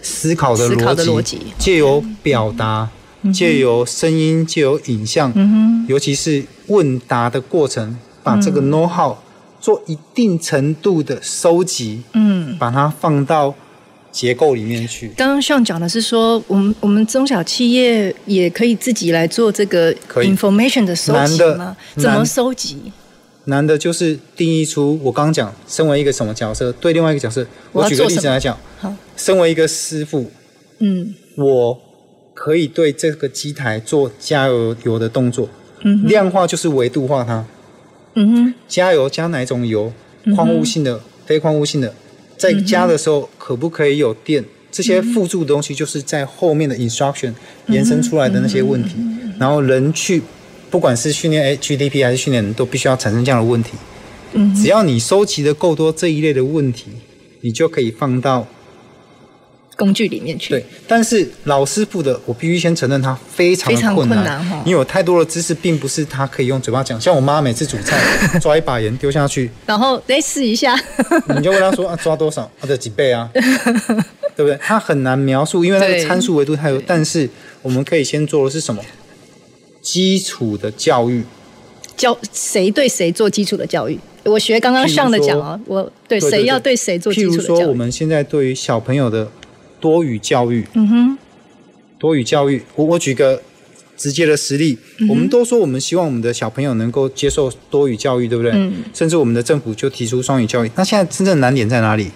思考的逻辑，借由表达，借由声音，借由影像，嗯尤其是问答的过程，把这个 know how 做一定程度的收集，嗯，把它放到。结构里面去。刚刚上讲的是说，我们我们中小企业也可以自己来做这个 information 的收集吗？怎么收集？难的就是定义出我刚刚讲，身为一个什么角色，对另外一个角色。我举个例子来讲，好，身为一个师傅，嗯，我可以对这个机台做加油油的动作，嗯，量化就是维度化它，嗯哼，加油加哪种油？矿物性的、非矿物性的。在家的时候可不可以有电？这些辅助的东西就是在后面的 instruction 延伸出来的那些问题。然后人去，不管是训练 HDP 还是训练人都必须要产生这样的问题。只要你收集的够多这一类的问题，你就可以放到工具里面去。对，但是老师傅的，我必须先承认他非常的困难，因为有太多的知识，并不是他可以用嘴巴讲。像我妈每次煮菜，抓一把盐丢下去，然后再试一下，你就问他说 啊，抓多少？他的几倍啊？对不对？他很难描述，因为那个参数维度太多。但是我们可以先做的是什么？基础的教育，教谁对谁做基础的教育？我学刚刚上的讲啊，我对谁要对谁做基础的教育？譬如说，我们现在对于小朋友的。多语教育，嗯哼，多语教育，我我举个直接的实例，嗯、我们都说我们希望我们的小朋友能够接受多语教育，对不对？嗯、甚至我们的政府就提出双语教育。那现在真正难点在哪里？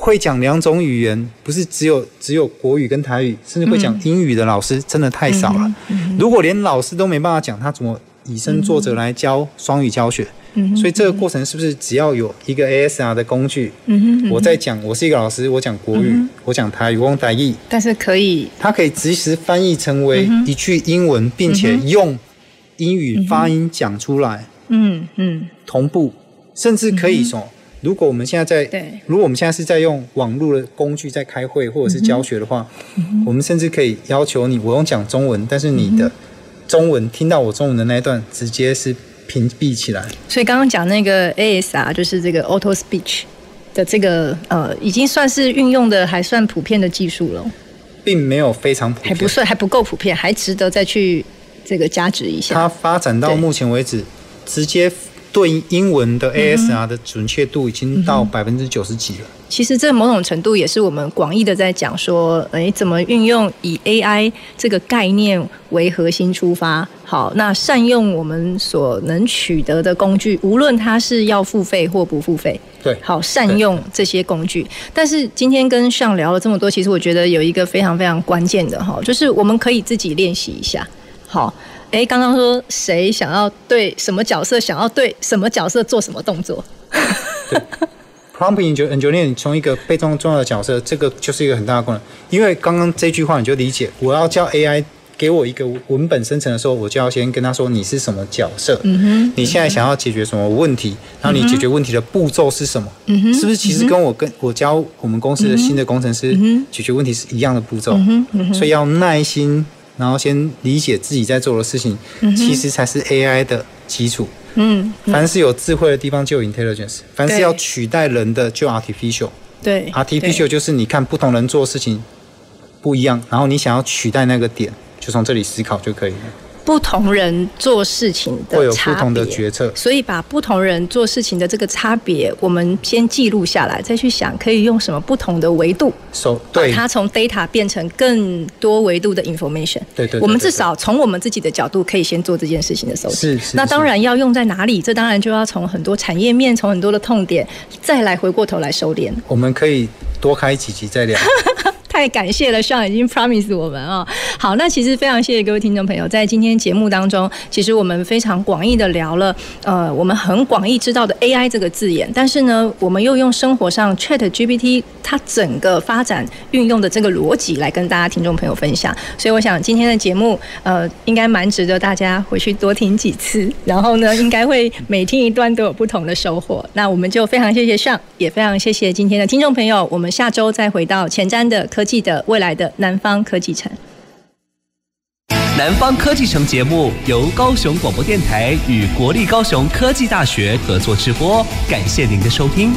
会讲两种语言，不是只有只有国语跟台语，甚至会讲英语的老师真的太少了。如果连老师都没办法讲，他怎么以身作则来教双语教学？嗯所以这个过程是不是只要有一个 ASR 的工具？嗯哼我在讲，我是一个老师，我讲国语，嗯我讲台语，我用台语，但是可以它可以即时翻译成为一句英文，并且用英语发音讲出来，嗯嗯。同步，甚至可以说，如果我们现在在，对。如果我们现在是在用网络的工具在开会或者是教学的话，嗯我们甚至可以要求你，我用讲中文，但是你的中文听到我中文的那一段，直接是屏蔽起来。所以刚刚讲那个 ASR 就是这个 Auto Speech 的这个呃，已经算是运用的还算普遍的技术了，并没有非常普遍，还不算还不够普遍，还值得再去这个加值一下。它发展到目前为止，直接对英文的 ASR 的准确度已经到百分之九十几了。其实这某种程度也是我们广义的在讲说，诶，怎么运用以 AI 这个概念为核心出发，好，那善用我们所能取得的工具，无论它是要付费或不付费，对，好，善用这些工具。但是今天跟上聊了这么多，其实我觉得有一个非常非常关键的哈，就是我们可以自己练习一下，好。哎，刚刚说谁想要对什么角色，想要对什么角色做什么动作？Prompt engineer 从一个非常重要的角色，这个就是一个很大的功能。因为刚刚这句话你就理解，我要叫 AI 给我一个文本生成的时候，我就要先跟他说你是什么角色，你现在想要解决什么问题，然后你解决问题的步骤是什么？是不是其实跟我跟我教我们公司的新的工程师解决问题是一样的步骤？所以要耐心，然后先理解自己在做的事情，嗯其实才是 AI 的基础。嗯，凡是有智慧的地方就有 intelligence，凡是要取代人的就 artificial。对，artificial 就是你看不同人做事情不一样，然后你想要取代那个点，就从这里思考就可以了。不同人做事情的会有不同的决策，所以把不同人做事情的这个差别，我们先记录下来，再去想可以用什么不同的维度，手把对它从 data 变成更多维度的 information。对对对我们至少从我们自己的角度可以先做这件事情的收集。是是那当然要用在哪里，这当然就要从很多产业面，从很多的痛点，再来回过头来收敛。我们可以多开几集再聊。太感谢了，Sean 已经 promise 我们啊、好，那其实非常谢谢各位听众朋友，在今天节目当中，其实我们非常广义的聊了，呃，我们很广义知道的 AI 这个字眼，但是呢，我们又用生活上 Chat GPT 它整个发展运用的这个逻辑来跟大家听众朋友分享。所以我想今天的节目，呃，应该蛮值得大家回去多听几次，然后呢，应该会每听一段都有不同的收获。那我们就非常谢谢 Sean，也非常谢谢今天的听众朋友，我们下周再回到前瞻的科记得未来的南方科技城。南方科技城节目由高雄广播电台与国立高雄科技大学合作直播，感谢您的收听。